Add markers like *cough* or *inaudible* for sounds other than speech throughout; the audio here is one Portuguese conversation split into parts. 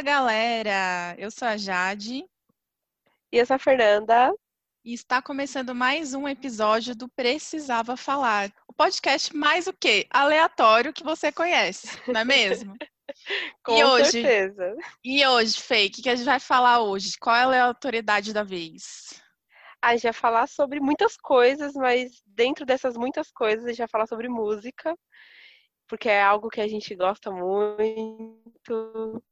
Fala galera, eu sou a Jade. E eu sou a Fernanda. E está começando mais um episódio do Precisava Falar. O podcast mais o quê? Aleatório que você conhece, não é mesmo? *laughs* Com e hoje, certeza. E hoje, Fê, o que a gente vai falar hoje? Qual é a aleatoriedade da vez? A gente vai falar sobre muitas coisas, mas dentro dessas muitas coisas, a gente vai falar sobre música, porque é algo que a gente gosta muito.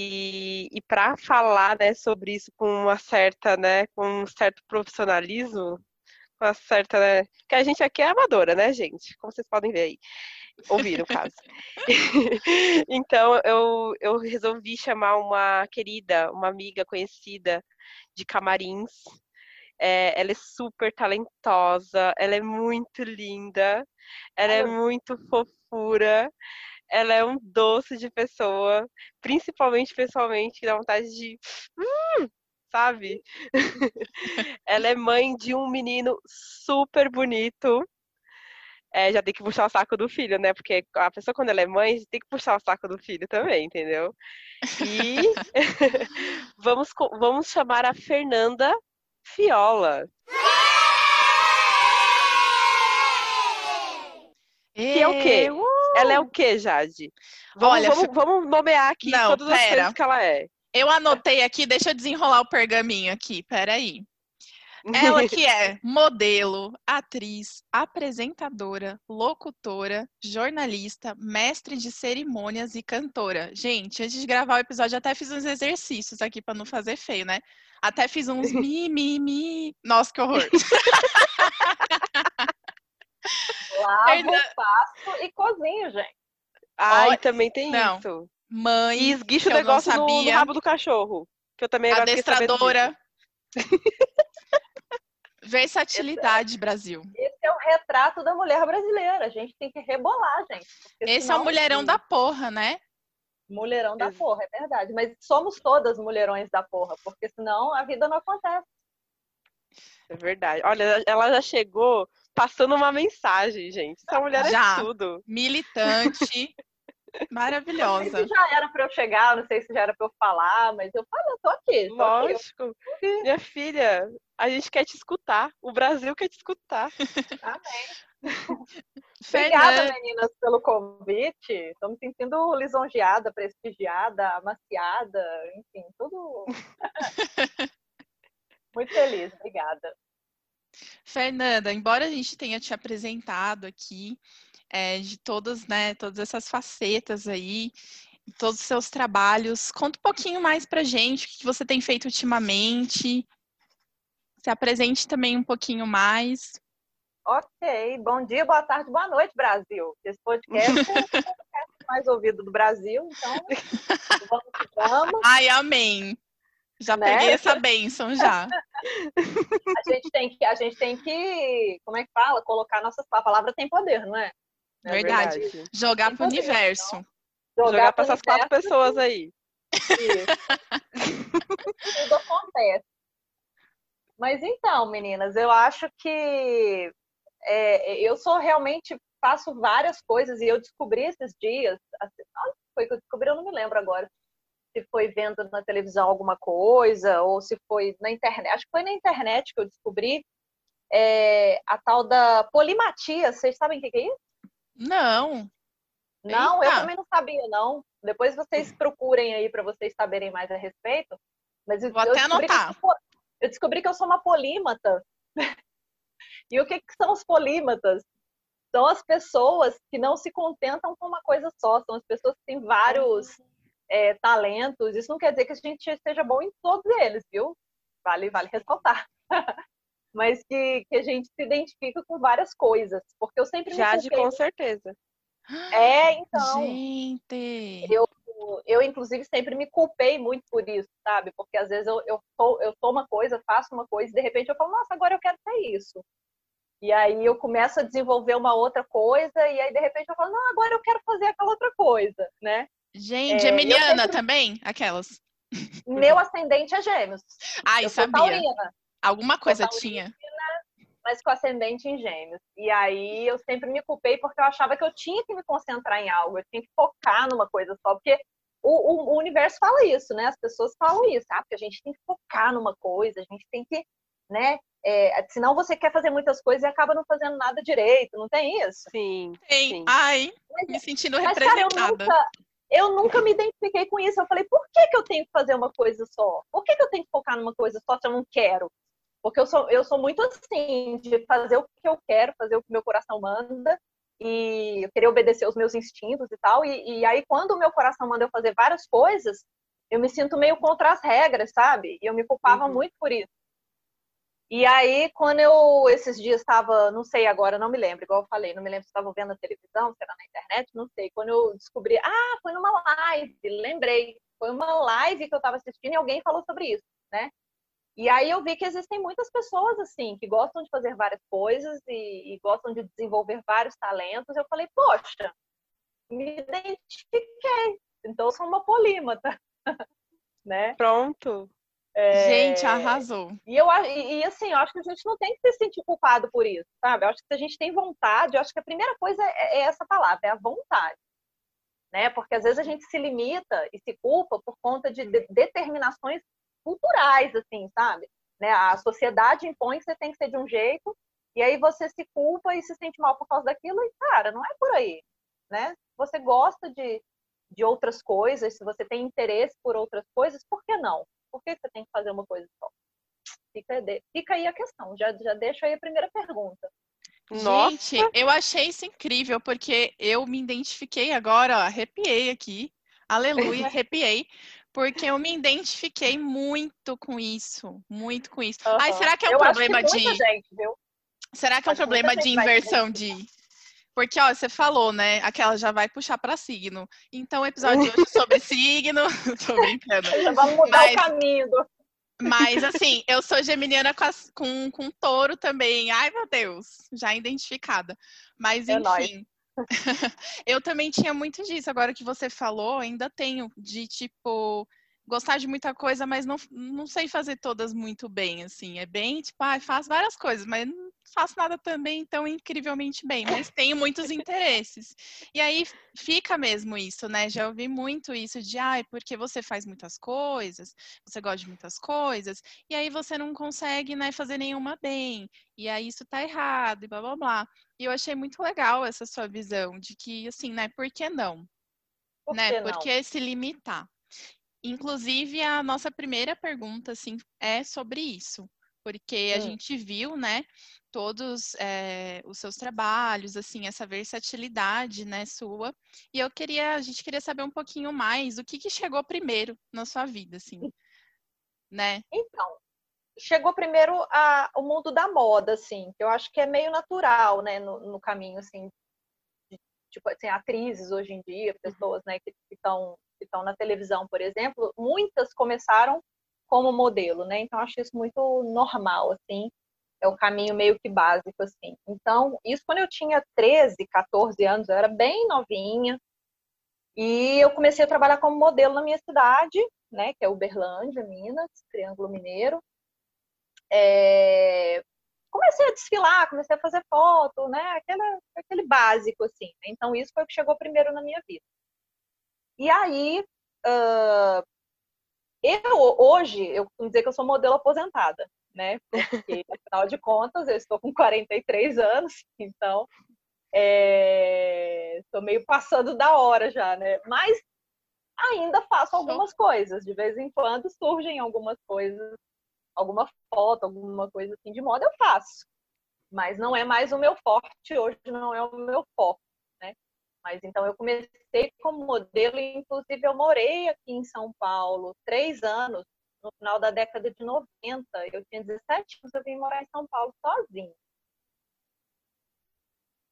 E, e para falar né, sobre isso com uma certa, né, com um certo profissionalismo, com uma certa, né, que a gente aqui é amadora, né, gente? Como vocês podem ver aí, ouvir no *laughs* caso. *laughs* então eu, eu resolvi chamar uma querida, uma amiga conhecida de Camarins. É, ela é super talentosa, ela é muito linda, ela é muito fofura ela é um doce de pessoa, principalmente pessoalmente, que dá vontade de. Hum, sabe? *laughs* ela é mãe de um menino super bonito. É, já tem que puxar o saco do filho, né? Porque a pessoa, quando ela é mãe, tem que puxar o saco do filho também, entendeu? E *laughs* vamos, vamos chamar a Fernanda Fiola. Que é o quê? Ela é o quê, Jade? Vamos, Olha, vamos, vamos nomear aqui Não, todas pera. as coisas que ela é. Eu anotei aqui, deixa eu desenrolar o pergaminho aqui, peraí. Ela que é *laughs* modelo, atriz, apresentadora, locutora, jornalista, mestre de cerimônias e cantora. Gente, antes de gravar o episódio, até fiz uns exercícios aqui para não fazer feio, né? Até fiz uns *laughs* mi, mi, mi. Nossa, que horror. *laughs* Lavo, faço e cozinho, gente. Ai, Olha, também tem não. isso. Mãe, e esguicha o negócio no, no, rabo do cachorro. Que eu também Adestradora. *laughs* Versatilidade, esse, Brasil. Esse é o retrato da mulher brasileira. A gente tem que rebolar, gente. Esse é o mulherão da porra, né? Mulherão da porra, é verdade. Mas somos todas mulherões da porra, porque senão a vida não acontece. É verdade. Olha, ela já chegou passando uma mensagem, gente. Essa mulher é já, é tudo. Militante. *laughs* Maravilhosa. Não sei se já era para eu chegar, não sei se já era para eu falar, mas eu falo, eu tô aqui. Tô Lógico. Aqui. Minha filha, a gente quer te escutar. O Brasil quer te escutar. Amém. *laughs* Obrigada, meninas, pelo convite. Estou me sentindo lisonjeada, prestigiada, amaciada, enfim, tudo. *laughs* Muito feliz, obrigada. Fernanda, embora a gente tenha te apresentado aqui é, de todas, né, todas essas facetas aí, todos os seus trabalhos, conta um pouquinho mais pra gente o que você tem feito ultimamente. Se apresente também um pouquinho mais. Ok, bom dia, boa tarde, boa noite, Brasil. Esse podcast é o podcast mais ouvido do Brasil, então *laughs* vamos vamos. Ai, amém. Já né? peguei essa bênção já. a gente tem que, a gente tem que, como é que fala? Colocar nossas a palavra tem poder, não é? é verdade. verdade. Jogar para o universo. Então, jogar, jogar para essas quatro pessoas aí. Tudo acontece. Mas então, meninas, eu acho que é, eu sou realmente faço várias coisas e eu descobri esses dias. Assim, foi que eu descobri, eu não me lembro agora se foi vendo na televisão alguma coisa, ou se foi na internet. Acho que foi na internet que eu descobri é, a tal da polimatia. Vocês sabem o que é isso? Não. Não, Eita. eu também não sabia, não. Depois vocês procurem aí para vocês saberem mais a respeito. Mas Vou eu até anotar. Eu, eu descobri que eu sou uma polímata. *laughs* e o que, que são os polímatas? São as pessoas que não se contentam com uma coisa só, são as pessoas que têm vários é, talentos, isso não quer dizer que a gente esteja bom em todos eles, viu? Vale, vale ressaltar. *laughs* Mas que, que a gente se identifica com várias coisas, porque eu sempre Já me com certeza. É, então. Gente! Eu, eu, inclusive, sempre me culpei muito por isso, sabe? Porque às vezes eu, eu, tô, eu tô uma coisa, faço uma coisa, e de repente eu falo, nossa, agora eu quero ser isso. E aí eu começo a desenvolver uma outra coisa, e aí de repente eu falo, não, agora eu quero fazer aquela outra coisa, né? Gente, é, Emiliana sempre... também? Aquelas. Meu ascendente é gêmeos. Ah, eu sabia. Taurina. Alguma coisa taurina, tinha. Mas com ascendente em gêmeos. E aí eu sempre me culpei porque eu achava que eu tinha que me concentrar em algo, eu tinha que focar numa coisa só. Porque o, o, universo fala isso, né? As pessoas falam isso, ah, porque a gente tem que focar numa coisa, a gente tem que, né? É, senão você quer fazer muitas coisas e acaba não fazendo nada direito, não tem isso? Sim. Tem. sim. Ai, mas, me sentindo mas, representada. Cara, eu, nunca, eu nunca me identifiquei com isso. Eu falei, por que, que eu tenho que fazer uma coisa só? Por que, que eu tenho que focar numa coisa só se eu não quero? Porque eu sou, eu sou muito assim, de fazer o que eu quero, fazer o que meu coração manda, e eu queria obedecer os meus instintos e tal. E, e aí, quando o meu coração manda eu fazer várias coisas, eu me sinto meio contra as regras, sabe? E eu me culpava uhum. muito por isso. E aí, quando eu, esses dias estava, não sei agora, não me lembro, igual eu falei, não me lembro se estava vendo na televisão, se era na internet, não sei. Quando eu descobri, ah, foi numa live, lembrei. Foi uma live que eu estava assistindo e alguém falou sobre isso, né? E aí eu vi que existem muitas pessoas assim que gostam de fazer várias coisas e, e gostam de desenvolver vários talentos. Eu falei, poxa, me identifiquei. Então eu sou uma polímata, *laughs* né? Pronto. É... Gente, arrasou. E, eu, e, e, assim, eu acho que a gente não tem que se sentir culpado por isso, sabe? Eu acho que se a gente tem vontade, eu acho que a primeira coisa é, é essa palavra, é a vontade. Né? Porque às vezes a gente se limita e se culpa por conta de, de determinações culturais, assim, sabe? Né? A sociedade impõe que você tem que ser de um jeito, e aí você se culpa e se sente mal por causa daquilo, e, cara, não é por aí, né? Você gosta de, de outras coisas, se você tem interesse por outras coisas, por que não? Por que você tem que fazer uma coisa só? Fica, fica aí a questão, já, já deixo aí a primeira pergunta. Nossa. Gente, eu achei isso incrível, porque eu me identifiquei agora, ó, arrepiei aqui, aleluia, *laughs* arrepiei, porque eu me identifiquei muito com isso, muito com isso. Uhum. Ai, será que é um eu problema de. Gente, será que é um problema de inversão de. Porque, ó, você falou, né? Aquela já vai puxar para signo. Então, o episódio de *laughs* hoje é sobre signo. *laughs* Tô brincando. Já vamos mudar Mas... o caminho. Do... Mas, *laughs* assim, eu sou geminiana com, as, com, com touro também. Ai, meu Deus, já identificada. Mas, é enfim. É eu também tinha muito disso. Agora que você falou, ainda tenho de tipo gostar de muita coisa, mas não, não sei fazer todas muito bem, assim. É bem, tipo, ah, faço várias coisas, mas faço nada também tão incrivelmente bem, mas tenho muitos interesses. E aí fica mesmo isso, né? Já ouvi muito isso de, ai, ah, porque você faz muitas coisas, você gosta de muitas coisas, e aí você não consegue, né, fazer nenhuma bem. E aí isso tá errado, e blá blá blá. E eu achei muito legal essa sua visão de que, assim, né, por que não? Por né? Que não? Porque se limitar. Inclusive, a nossa primeira pergunta, assim, é sobre isso. Porque a hum. gente viu, né, todos é, os seus trabalhos, assim, essa versatilidade, né, sua. E eu queria, a gente queria saber um pouquinho mais o que, que chegou primeiro na sua vida, assim, né? Então, chegou primeiro a, o mundo da moda, assim, que eu acho que é meio natural, né, no, no caminho, assim, de, tipo, assim, atrizes hoje em dia, uhum. pessoas, né, que estão que estão na televisão, por exemplo, muitas começaram como modelo, né? Então acho isso muito normal, assim, é o caminho meio que básico, assim. Então, isso quando eu tinha 13, 14 anos, eu era bem novinha, e eu comecei a trabalhar como modelo na minha cidade, né, que é Uberlândia, Minas, Triângulo Mineiro. É... Comecei a desfilar, comecei a fazer foto, né, aquele, aquele básico, assim. Então, isso foi o que chegou primeiro na minha vida. E aí, uh, eu hoje, eu costumo dizer que eu sou modelo aposentada, né? Porque, afinal de contas, eu estou com 43 anos, *laughs* então estou é, meio passando da hora já, né? Mas ainda faço algumas coisas. De vez em quando surgem algumas coisas, alguma foto, alguma coisa assim de moda, eu faço. Mas não é mais o meu forte, hoje não é o meu foco. Mas então eu comecei como modelo, inclusive eu morei aqui em São Paulo três anos, no final da década de 90. Eu tinha 17 anos, eu vim morar em São Paulo sozinha.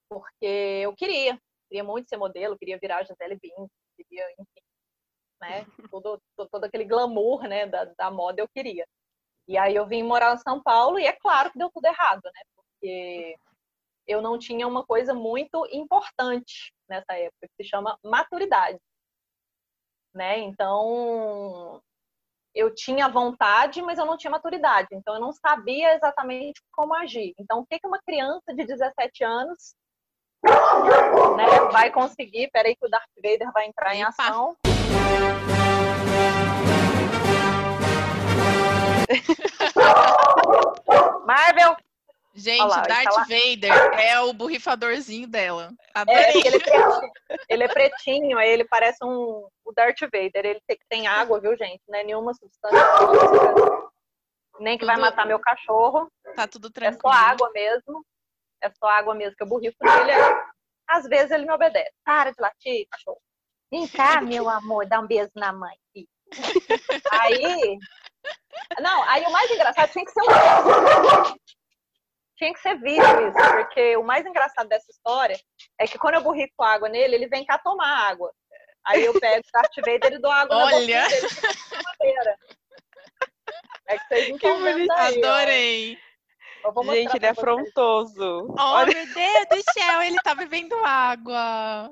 Porque eu queria, queria muito ser modelo, queria virar Gisele Bündchen, queria, enfim, né? Todo, todo aquele glamour, né, da, da moda eu queria. E aí eu vim morar em São Paulo e é claro que deu tudo errado, né? Porque eu não tinha uma coisa muito importante nessa época, que se chama maturidade. Né? Então, eu tinha vontade, mas eu não tinha maturidade. Então, eu não sabia exatamente como agir. Então, o que, que uma criança de 17 anos né, vai conseguir? Peraí que o Darth Vader vai entrar em ação. *laughs* Marvel! Gente, lá, Darth tá lá. Vader é o borrifadorzinho dela. É, Adorei. porque ele é pretinho, ele é pretinho, aí ele parece um o Darth Vader. Ele tem, tem água, viu, gente? Não é nenhuma substância nem que vai Tudo- matar meu cachorro. Tá tudo É tranquilo. só água mesmo. É só água mesmo que eu borrifo nele. aí, Às vezes ele me obedece. Para de latir, cachorro. Vem cá, meu amor, dá um beijo na mãe. Aí. Não, aí o mais engraçado tinha que ser um tinha que ser vídeo isso, porque o mais engraçado dessa história é que quando eu borrifo água nele, ele vem cá tomar água. Aí eu pego o Darth Vader e dou água na Olha! boquinha dele fica com madeira. É que vocês não Que bonito. aí. Adorei. Eu vou mostrar Gente, ele é afrontoso. Oh, Olha, meu Deus do céu, ele tá bebendo água.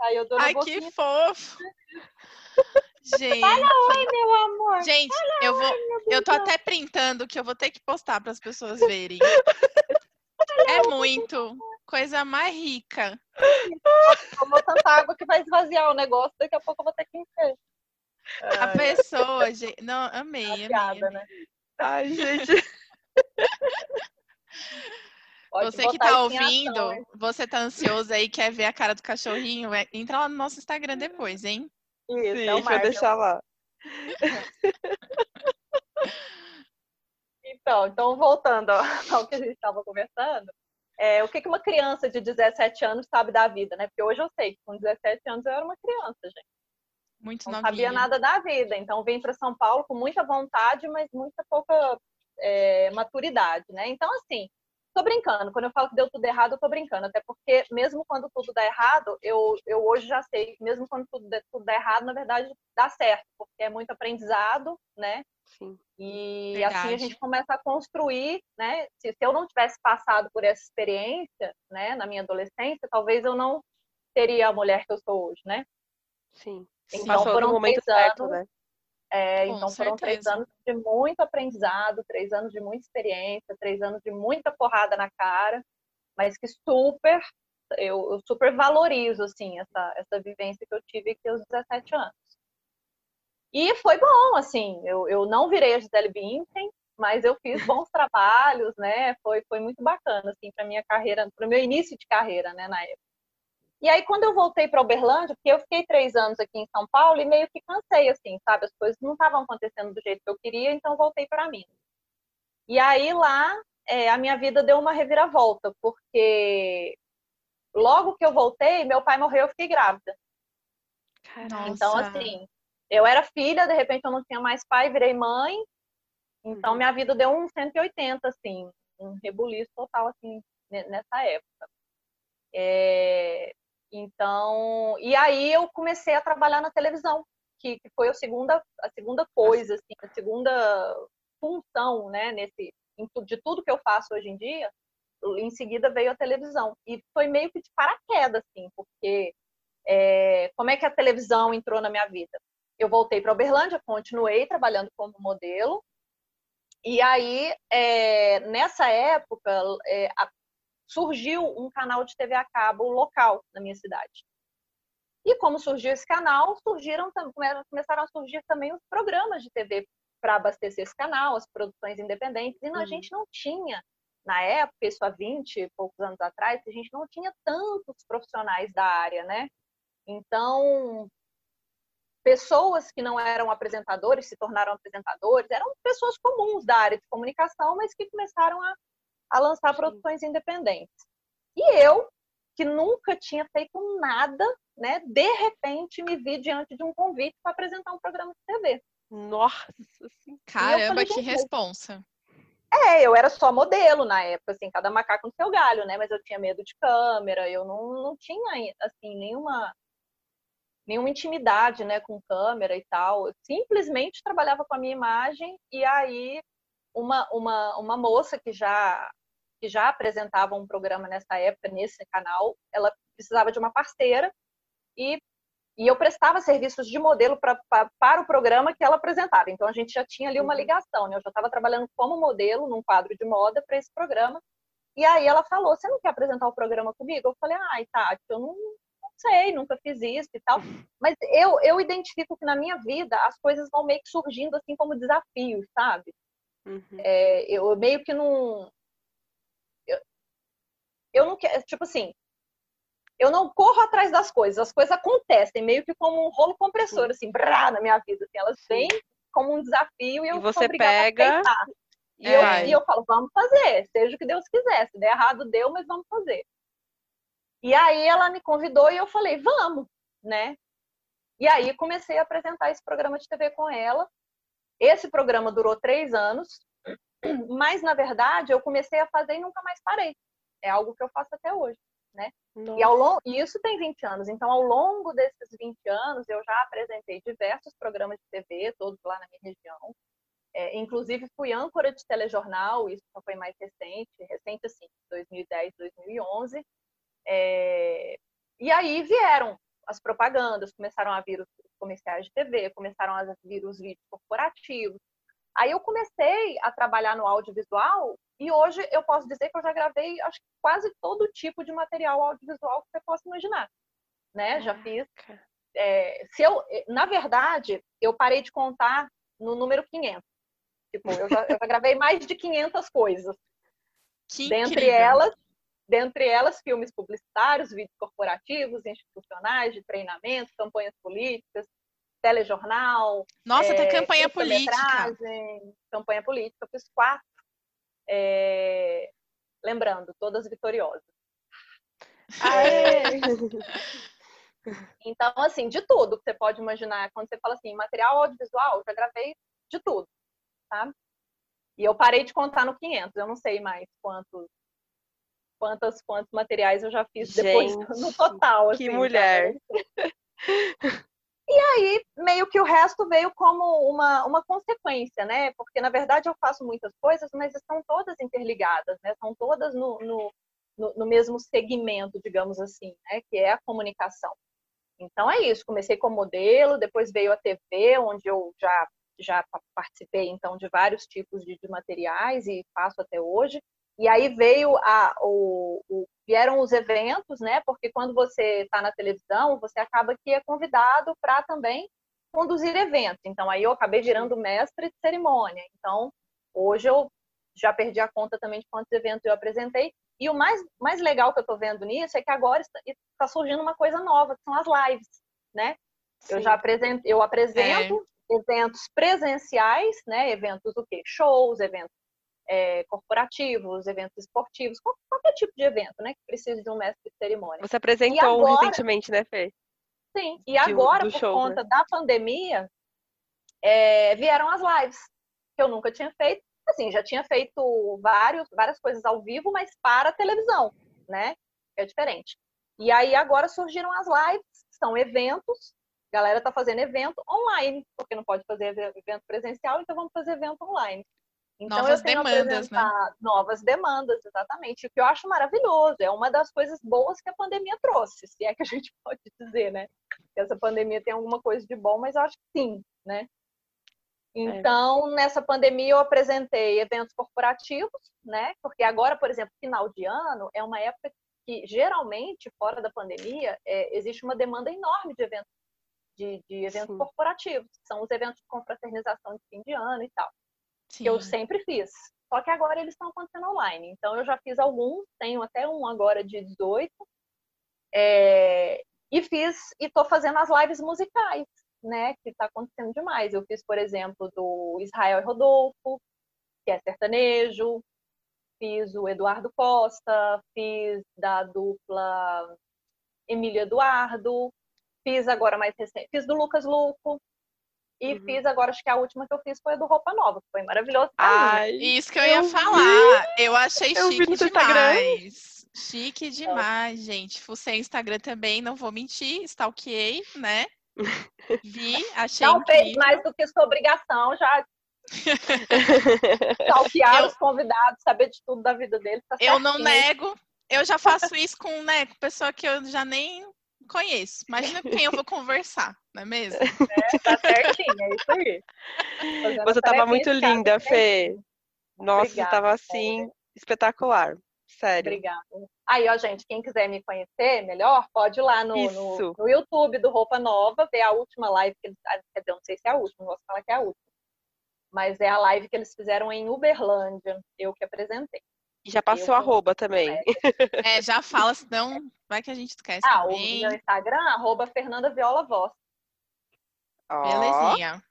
Aí eu dou na Ai, boquinha. que fofo. Gente, Oi, meu amor. gente, eu vou, eu tô até printando que eu vou ter que postar para as pessoas verem. É muito coisa mais rica. Tomou tanta água que vai esvaziar o negócio, daqui a pouco eu vou ter que encher. A Ai, pessoa, gente, não, amei, é amei. piada, amei. né? ai, gente. *laughs* Pode Você que tá ouvindo, ação, você tá ansioso aí, quer ver a cara do cachorrinho, é- entra lá no nosso Instagram depois, hein? Isso, Sim, é o deixar lá. *laughs* Então, então, voltando ao *laughs* ao que a gente estava conversando, é, o que, que uma criança de 17 anos sabe da vida, né? Porque hoje eu sei que com 17 anos eu era uma criança, gente. Muito Não novinha. sabia nada da vida. Então, vim para São Paulo com muita vontade, mas muita pouca é, maturidade, né? Então, assim, tô brincando. Quando eu falo que deu tudo errado, eu tô brincando. Até porque, mesmo quando tudo dá errado, eu, eu hoje já sei que mesmo quando tudo, dá- tudo dá errado, na verdade, dá certo. Porque é muito aprendizado, né? Sim. E Verdade. assim a gente começa a construir, né? Se, se eu não tivesse passado por essa experiência, né, na minha adolescência, talvez eu não teria a mulher que eu sou hoje, né? Sim. Então Passou foram no momento certo, anos, né? É, então foram três anos de muito aprendizado, três anos de muita experiência, três anos de muita porrada na cara, mas que super eu, eu super valorizo assim essa essa vivência que eu tive aqui aos 17 anos. E foi bom, assim, eu, eu não virei a Gisele Bündchen, mas eu fiz bons *laughs* trabalhos, né? Foi, foi muito bacana, assim, para minha carreira, para o meu início de carreira, né, na época. E aí, quando eu voltei para Uberlândia, porque eu fiquei três anos aqui em São Paulo e meio que cansei, assim, sabe? As coisas não estavam acontecendo do jeito que eu queria, então voltei para Minas. E aí, lá, é, a minha vida deu uma reviravolta, porque logo que eu voltei, meu pai morreu, eu fiquei grávida. Caraca. Então, Nossa. assim, eu era filha, de repente eu não tinha mais pai, virei mãe. Então, Uhum. minha vida deu um 180, assim, um rebuliço total, assim, ne- nessa época. É, Então, e aí eu comecei a trabalhar na televisão, que, que foi a segunda, a segunda coisa, assim, a segunda função, né, nesse, de tudo que eu faço hoje em dia. Em seguida veio a televisão. E foi meio que de paraquedas, assim, porque é, como é que a televisão entrou na minha vida? Eu voltei para Uberlândia, continuei trabalhando como modelo. E aí, é, nessa época, é, a- surgiu um canal de TV a cabo local na minha cidade. E como surgiu esse canal, surgiram começaram a surgir também os programas de TV para abastecer esse canal, as produções independentes. E a Uhum. gente não tinha, na época, isso há 20 e poucos anos atrás, a gente não tinha tantos profissionais da área, né? Então, pessoas que não eram apresentadores se tornaram apresentadores, eram pessoas comuns da área de comunicação, mas que começaram a, a lançar produções independentes. E eu, que nunca tinha feito nada, né, de repente me vi diante de um convite para apresentar um programa de TV. Nossa, assim. Caramba, falei, que responsa. É, eu era só modelo na época, assim, cada macaco no seu galho, né? Mas eu tinha medo de câmera, eu não, não tinha, assim, nenhuma, nenhuma intimidade, né, com câmera e tal. Eu simplesmente trabalhava com a minha imagem e aí uma, uma, uma moça que já, que já apresentava um programa nessa época, nesse canal, ela precisava de uma parceira e e eu prestava serviços de modelo pra, pra, para o programa que ela apresentava. Então a gente já tinha ali uma Uhum. ligação, né? Eu já estava trabalhando como modelo num quadro de moda para esse programa. E aí ela falou: Você não quer apresentar o programa comigo? Eu falei: Ai, Tati, eu não, não sei, nunca fiz isso e tal. Mas eu, eu identifico que na minha vida as coisas vão meio que surgindo assim como desafios, sabe? Uhum. É, eu meio que não. Eu, não quero. Tipo assim, eu não corro atrás das coisas, as coisas acontecem meio que como um rolo compressor, assim, brá, na minha vida. Assim, elas vêm como um desafio e eu e você pega e, é. eu, e eu falo, vamos fazer, seja o que Deus quiser. Se der errado, deu, mas vamos fazer. E aí ela me convidou e eu falei, vamos, né? E aí comecei a apresentar esse programa de TV com ela. Esse programa durou três anos, *clears throat* mas na verdade eu comecei a fazer e nunca mais parei. É algo que eu faço até hoje, né? E, ao longo, e isso tem 20 anos. Então, ao longo desses 20 anos, eu já apresentei diversos programas de TV, todos lá na minha região. É, inclusive, fui âncora de telejornal, isso só foi mais recente, recente assim, 2010, 2011. É, e aí vieram as propagandas, começaram a vir os comerciais de TV, começaram a vir os vídeos corporativos. Aí eu comecei a trabalhar no audiovisual e hoje eu posso dizer que eu já gravei acho quase todo tipo de material audiovisual que você possa imaginar, né? Já fiz. É, se eu, na verdade, eu parei de contar no número 500. Tipo, eu já, eu já gravei mais de 500 coisas. Que dentre incrível. elas, dentre elas filmes publicitários, vídeos corporativos, institucionais, de treinamento, campanhas políticas, telejornal. Nossa, é, tem campanha política. Campanha política, eu fiz quatro. É, lembrando, todas vitoriosas. *laughs* Então, assim, de tudo que você pode imaginar, quando você fala assim, material audiovisual, eu já gravei de tudo tá? E eu parei de contar no 500, eu não sei mais quantos quantos quantos materiais eu já fiz depois Gente, no total. Que assim, mulher! *laughs* E aí, meio que o resto veio como uma, uma consequência, né? Porque, na verdade, eu faço muitas coisas, mas estão todas interligadas, né? Estão todas no, no, no, no mesmo segmento, digamos assim, né? Que é a comunicação. Então, é isso. Comecei como modelo, depois veio a TV, onde eu já já participei então de vários tipos de, de materiais e faço até hoje. E aí veio a, o, o, vieram os eventos, né? Porque quando você está na televisão, você acaba que é convidado para também conduzir eventos. Então aí eu acabei virando mestre de cerimônia. Então hoje eu já perdi a conta também de quantos eventos eu apresentei. E o mais, mais legal que eu estou vendo nisso é que agora está, está, surgindo uma coisa nova, que são as lives, né? Sim. Eu já apresento, eu apresento é eventos presenciais, né? Eventos o quê? Shows, eventos é, corporativos, eventos esportivos, qualquer tipo de evento, né? Que precise de um mestre de cerimônia. Você apresentou agora, recentemente, né, Fê? Sim, e agora, por show, conta né? da pandemia, é, vieram as lives, que eu nunca tinha feito. Assim, já tinha feito vários, várias coisas ao vivo, mas para televisão, né? É diferente. E aí agora surgiram as lives, são eventos a galera está fazendo evento online, porque não pode fazer evento presencial, então vamos fazer evento online. Então, novas demandas, né? Novas demandas, exatamente. O que eu acho maravilhoso, é uma das coisas boas que a pandemia trouxe, se é que a *laughs* gente pode dizer, né? Que essa pandemia tem alguma coisa de bom, mas eu acho que sim, né? É. Então, é. nessa pandemia, eu apresentei eventos corporativos, né? Porque agora, por exemplo, final de ano é uma época que, geralmente, fora da pandemia, é, existe uma demanda enorme de eventos de, de eventos Sim. corporativos, são os eventos de confraternização de fim de ano e tal, Sim. que eu sempre fiz. Só que agora eles estão acontecendo online. Então eu já fiz alguns, tenho até um agora de 18, é, e fiz e estou fazendo as lives musicais, né? Que está acontecendo demais. Eu fiz, por exemplo, do Israel Rodolfo, que é sertanejo, fiz o Eduardo Costa, fiz da dupla Emília Eduardo, Fiz agora mais recente, fiz do Lucas Luco. E uhum. fiz agora, acho que a última que eu fiz foi a do Roupa Nova, que foi maravilhoso. Ai, isso que eu, eu ia falar. Eu achei eu chique demais. Chique demais, é. gente. Fucei Instagram também, não vou mentir, stalkeei, né? *laughs* Vi, achei Não incrível. fez mais do que sua obrigação, já *laughs* stalkear eu... os convidados, saber de tudo da vida deles. Tá eu não nego, eu já faço isso com, né, com pessoa que eu já nem conheço. Imagina com quem eu vou conversar, não é mesmo? *laughs* É, tá certinho, é isso aí. Fazendo você tava muito linda, Fê. Nossa, Obrigada, você tava assim, espetacular. Sério. Obrigada. Aí, ó, gente, quem quiser me conhecer melhor, pode ir lá no, no, no, YouTube do Roupa Nova, ver a última live que eles. Ah, quer dizer, não sei se é a última, não vou falar que é a última. Mas é a live que eles fizeram em Uberlândia, eu que apresentei. E já passou eu, arroba também. *laughs* É, já fala, senão vai que a gente esquece. Ah, também. o meu Instagram, arroba Fernanda Viola Voz. Oh. Belezinha.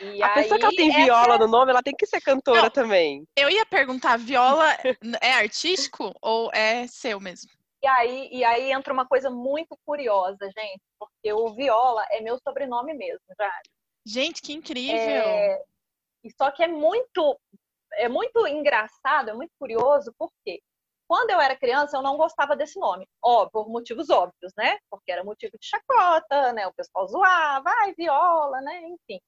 E a aí, pessoa que ela tem viola essa... no nome, ela tem que ser cantora Não, também. Eu ia perguntar, viola é artístico ou é seu mesmo? E aí, e aí entra uma coisa muito curiosa, gente, porque o Viola é meu sobrenome mesmo, já. Gente, que incrível! É... Só que é muito, é muito engraçado, é muito curioso, porque quando eu era criança, eu não gostava desse nome. Ó, por motivos óbvios, né? Porque era motivo de chacota, né? O pessoal zoava, ai, viola, né? Enfim.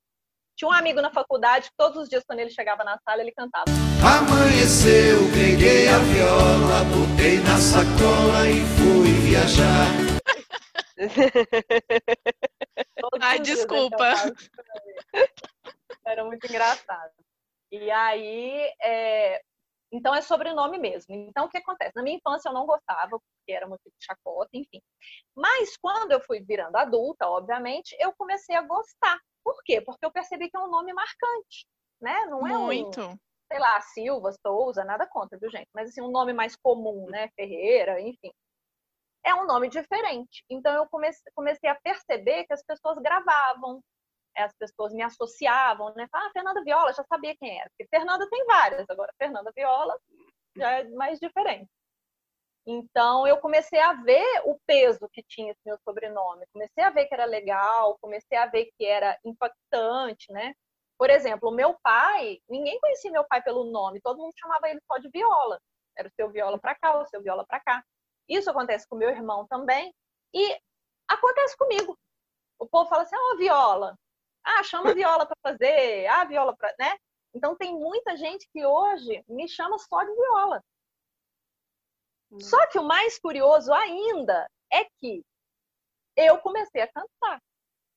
Tinha um amigo na faculdade que todos os dias, quando ele chegava na sala, ele cantava. Amanheceu, peguei a viola, botei na sacola e fui viajar. *laughs* Ai, desculpa. Era muito engraçado. E aí, é... então é sobrenome mesmo. Então, o que acontece? Na minha infância eu não gostava, porque era muito de chacota, enfim. Mas quando eu fui virando adulta, obviamente, eu comecei a gostar. Por quê? Porque eu percebi que é um nome marcante, né? Não é Muito. Um, sei lá, Silva, Souza, nada contra, viu, gente? Mas assim, um nome mais comum, né? Ferreira, enfim. É um nome diferente. Então eu comecei, comecei a perceber que as pessoas gravavam, as pessoas me associavam, né? Ah, Fernanda Viola, já sabia quem era. Porque Fernanda tem várias, agora Fernanda Viola já é mais diferente. Então, eu comecei a ver o peso que tinha esse meu sobrenome. Comecei a ver que era legal, comecei a ver que era impactante, né? Por exemplo, meu pai, ninguém conhecia meu pai pelo nome, todo mundo chamava ele só de Viola. Era o seu Viola para cá, o seu Viola para cá. Isso acontece com meu irmão também. E acontece comigo. O povo fala assim: ó, oh, Viola. Ah, chama Viola para fazer. Ah, Viola para. Né? Então, tem muita gente que hoje me chama só de Viola. Só que o mais curioso ainda é que eu comecei a cantar.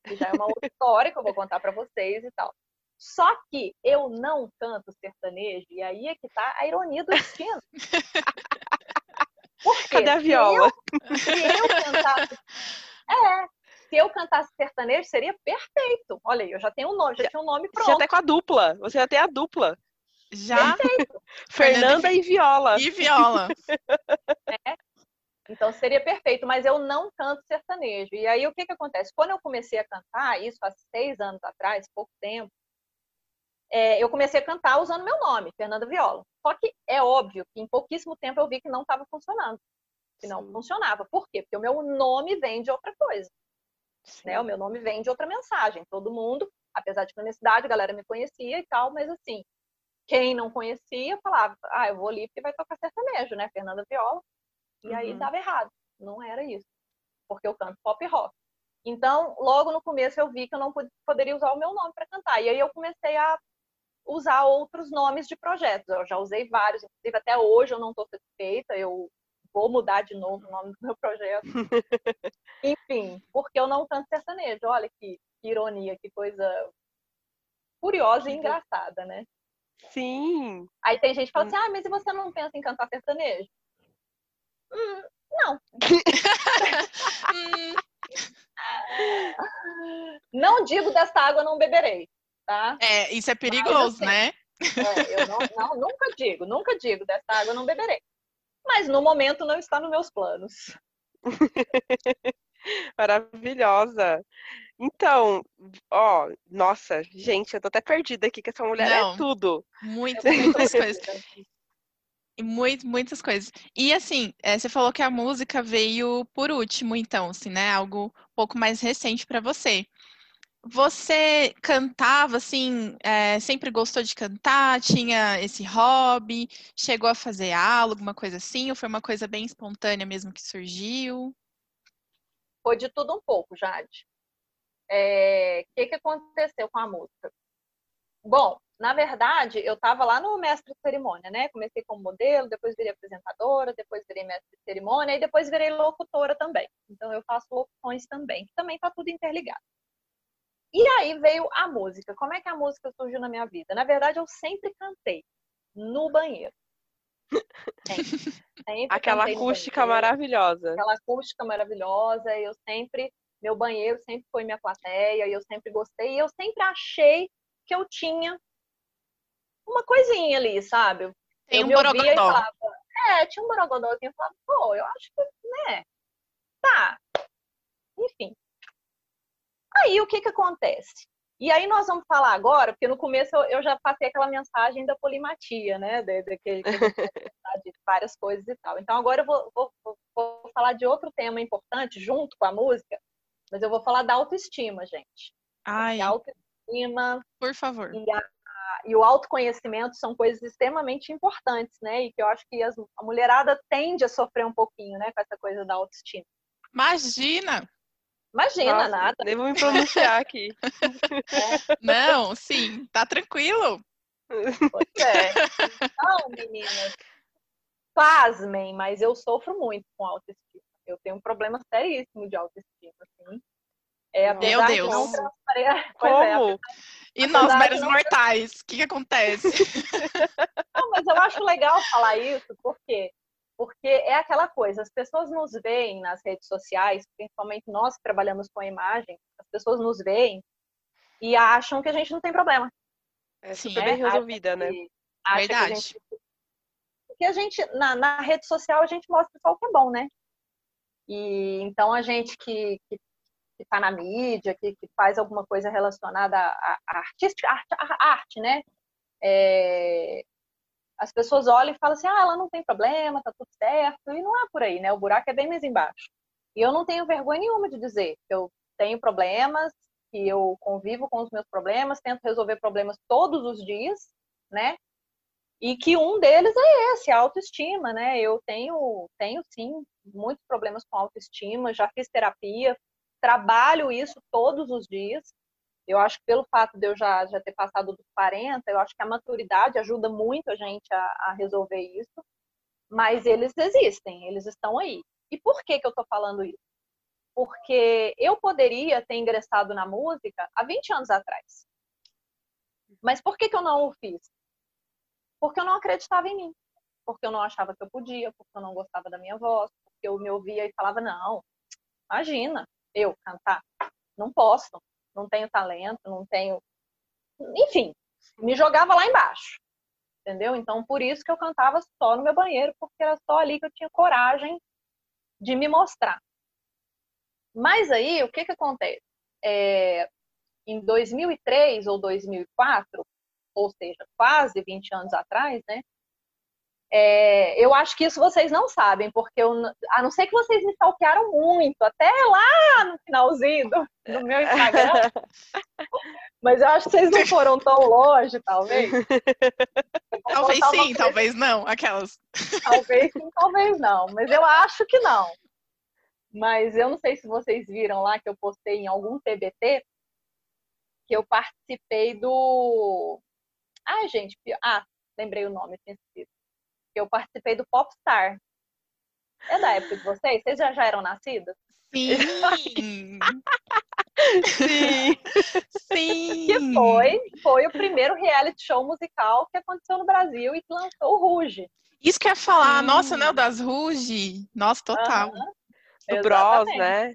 Que já é uma outra história que eu vou contar para vocês e tal. Só que eu não canto sertanejo, e aí é que tá a ironia do destino. *laughs* Por Cadê a viola? Se eu, se eu cantasse. *laughs* É, se eu cantasse sertanejo, seria perfeito. Olha aí, eu já tenho um nome, já, já tinha um nome pronto. Você até com a dupla. Você até a dupla. Já? *laughs* Fernanda e Viola. E Viola. *laughs* É. Então seria perfeito, mas eu não canto sertanejo. E aí o que, que acontece? Quando eu comecei a cantar, isso há seis anos atrás, pouco tempo, é, eu comecei a cantar usando meu nome, Fernanda Viola. Só que é óbvio que em pouquíssimo tempo eu vi que não estava funcionando. Que não Sim. funcionava. Por quê? Porque o meu nome vem de outra coisa. Né? O meu nome vem de outra mensagem. Todo mundo, apesar de cidade, a galera me conhecia e tal, mas assim, quem não conhecia falava, ah, eu vou ali porque vai tocar sertanejo, né? Fernanda Viola. E uhum. aí dava errado. Não era isso. Porque eu canto pop rock. Então, logo no começo eu vi que eu não poderia usar o meu nome para cantar. E aí eu comecei a usar outros nomes de projetos. Eu já usei vários, inclusive até hoje eu não estou satisfeita, eu vou mudar de novo o nome do meu projeto. *laughs* Enfim, porque eu não canto sertanejo. Olha que, que ironia, que coisa curiosa e engraçada, né? Sim. Aí tem gente que fala assim, ah, mas e você não pensa em cantar sertanejo? Hum, não. *laughs* não digo desta água não beberei, tá? É, isso é perigoso, né? É, eu não, não, nunca digo, nunca digo desta água não beberei. Mas no momento não está nos meus planos. *laughs* Maravilhosa. Então, ó, nossa, gente, eu tô até perdida aqui, que essa mulher é Não, é tudo. Muitas, *laughs* muitas coisas. Muito, muitas coisas. E assim, é, você falou que a música veio por último, então, assim, né? Algo um pouco mais recente para você. Você cantava, assim, é, sempre gostou de cantar? Tinha esse hobby? Chegou a fazer aula, alguma coisa assim? Ou foi uma coisa bem espontânea mesmo que surgiu? Foi de tudo um pouco, Jade. O é, que, que aconteceu com a música? Bom, na verdade, eu estava lá no mestre de cerimônia, né? Comecei como modelo, depois virei apresentadora, depois virei mestre de cerimônia e depois virei locutora também. Então eu faço locuções também, que também está tudo interligado. E aí veio a música. Como é que a música surgiu na minha vida? Na verdade, eu sempre cantei no banheiro. Sempre Aquela cantei no acústica banheiro, maravilhosa. Aquela acústica maravilhosa. Eu sempre, meu banheiro sempre foi minha plateia, e eu sempre gostei. E eu sempre achei que eu tinha uma coisinha ali, sabe? Tem eu um e borogodó. falava, é, tinha um borogodózinho. Eu falava, pô, eu acho que, né, tá. Enfim. Aí, o que que acontece? E aí nós vamos falar agora, porque no começo eu, já passei aquela mensagem da polimatia, né? De, de, vai falar *laughs* de várias coisas e tal. Então agora eu vou, vou, vou- falar de outro tema importante, junto com a música, mas eu vou falar da autoestima, gente. Ai, a autoestima por favor. e, a- e o autoconhecimento são coisas extremamente importantes, né? E que eu acho que as- a mulherada tende a sofrer um pouquinho, né? Com essa coisa da autoestima. Imagina! Imagina, Nossa, nada. Nem vou me pronunciar aqui. *laughs* Não, sim, tá tranquilo. Pois é. Então, meninas, pasmem, mas eu sofro muito com autoestima. Eu tenho um problema seríssimo de autoestima, assim. É, Meu Deus. não *laughs* é, Como? E nós, meros não- mortais, o que, que acontece? Não, mas eu acho legal falar isso, por quê? Porque é aquela coisa, as pessoas nos veem nas redes sociais, principalmente nós que trabalhamos com a imagem, as pessoas nos veem e acham que a gente não tem problema. É Sim, super é, bem resolvida, né? que- acha que a Verdade. gente- Porque a gente, na, na rede social, a gente mostra só o que é bom, né? E então a gente que, que, que tá na mídia, que, que faz alguma coisa relacionada à, à artística, arte, à arte, né? É, as pessoas olham e falam assim, ah, ela não tem problema, tá tudo certo, e não é por aí, né? O buraco é bem mais embaixo. E eu não tenho vergonha nenhuma de dizer que eu tenho problemas, que eu convivo com os meus problemas, tento resolver problemas todos os dias, né? E que um deles é esse, a autoestima, né? Eu tenho, tenho sim, muitos problemas com autoestima, já fiz terapia, trabalho isso todos os dias. Eu acho que pelo fato de eu já, já ter passado dos 40, eu acho que a maturidade ajuda muito a gente a, a resolver isso. Mas eles existem, eles estão aí. E por que, que eu estou falando isso? Porque eu poderia ter ingressado na música há 20 anos atrás. Mas por que, que eu não o fiz? Porque eu não acreditava em mim. Porque eu não achava que eu podia, porque eu não gostava da minha voz, porque eu me ouvia e falava, não, imagina, eu cantar. Não posso, não tenho talento, não tenho. Enfim, me jogava lá embaixo. Entendeu? Então, por isso que eu cantava só no meu banheiro, porque era só ali que eu tinha coragem de me mostrar. Mas aí, o que que acontece? É, em 2003 ou 2004, ou seja, quase 20 anos atrás, né? É, eu acho que isso vocês não sabem, porque eu, a não ser que vocês me stalkearam muito, até lá no finalzinho do, do meu Instagram, *laughs* mas eu acho que vocês não foram tão longe, talvez. *laughs* Talvez sim, talvez não. Aquelas. Talvez sim, talvez não. Mas eu acho que não. Mas eu não sei se vocês viram lá que eu postei em algum TBT que eu participei do. Ah, gente, ah, lembrei o nome, tinha esquecido. Que eu participei do Popstar. É da época de vocês? Vocês já, já eram nascidas? Sim! Sim. Sim! Que foi, foi o primeiro reality show musical que aconteceu no Brasil e que lançou o Ruge. Isso que eu ia falar, Sim. nossa, né? O das Ruge. Nossa, total. Aham, Do Bros, exatamente. né?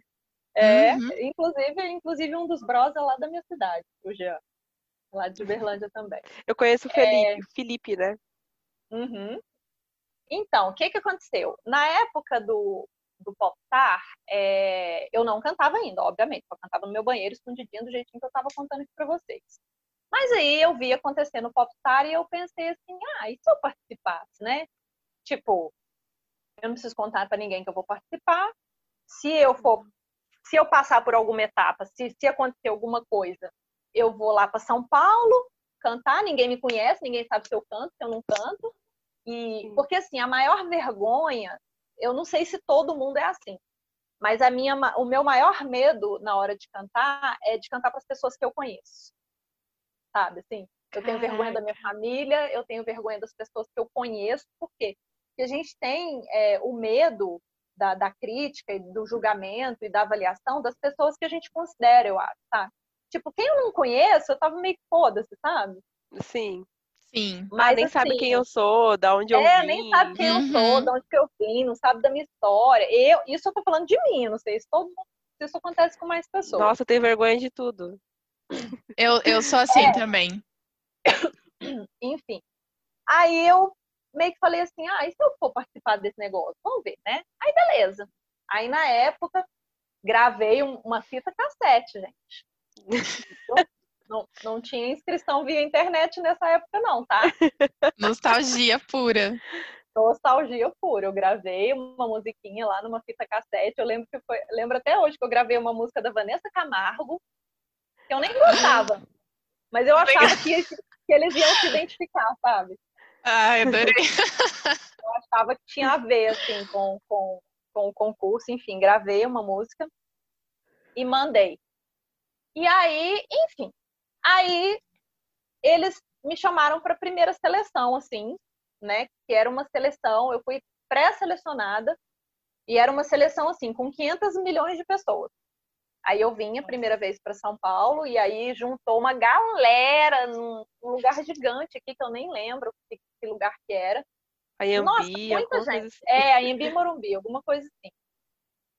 É, Uhum. inclusive, inclusive um dos bros é lá da minha cidade, o Jean. Lá de Uberlândia também. Eu conheço o Felipe, o Felipe, né? Uhum. Então, o que que aconteceu? Na época do, do Popstar, é, eu não cantava ainda, obviamente. Eu cantava no meu banheiro, escondidinho, do jeitinho que eu estava contando aqui para vocês. Mas aí eu vi acontecer no Popstar e eu pensei assim, ah, e se eu participasse, né? Tipo, eu não preciso contar para ninguém que eu vou participar. Se eu for, se eu passar por alguma etapa, se, se acontecer alguma coisa, eu vou lá para São Paulo cantar, ninguém me conhece, ninguém sabe se eu canto, se eu não canto. E porque assim, a maior vergonha, eu não sei se todo mundo é assim, mas a minha, o meu maior medo na hora de cantar é de cantar para as pessoas que eu conheço. Sabe, assim, eu tenho vergonha da minha família, eu tenho vergonha das pessoas que eu conheço, por quê? Porque a gente tem é, o medo da, da crítica e do julgamento e da avaliação das pessoas que a gente considera, eu acho, sabe? Tipo, quem eu não conheço, eu tava meio foda-se, sabe? Sim. Sim. Ah, Mas, nem sabe assim, quem eu sou, da onde eu É, vim. nem sabe quem eu Uhum. sou, de onde que eu vim, não sabe da minha história. Eu, isso eu tô falando de mim, eu não sei se todo mundo, isso acontece com mais pessoas. Nossa, eu tenho vergonha de tudo. Eu, eu sou assim É. também. *coughs* Enfim. Aí eu meio que falei assim, ah, e se eu for participar desse negócio? Vamos ver, né? Aí beleza. Aí na época, gravei um- uma fita cassete, gente. *laughs* Não, não tinha inscrição via internet nessa época, não, tá? *laughs* Nostalgia pura. nostalgia pura. Eu gravei uma musiquinha lá numa fita cassete. Eu lembro que foi, lembro até hoje que eu gravei uma música da Vanessa Camargo, que eu nem gostava, mas eu achava que, que eles iam se identificar, sabe? Ai, adorei. *laughs* Eu achava que tinha a ver assim com, com, com o concurso, enfim, gravei uma música e mandei. E aí, enfim, aí eles me chamaram para a primeira seleção, assim, né? Que era uma seleção, eu fui pré-selecionada e era uma seleção assim com 500 milhões de pessoas. Aí eu vim a primeira vez para São Paulo e aí juntou uma galera num lugar gigante aqui que eu nem lembro que, que lugar que era. A Nossa, Yambi, muita gente. assim. É, a Embi Morumbi, alguma coisa assim.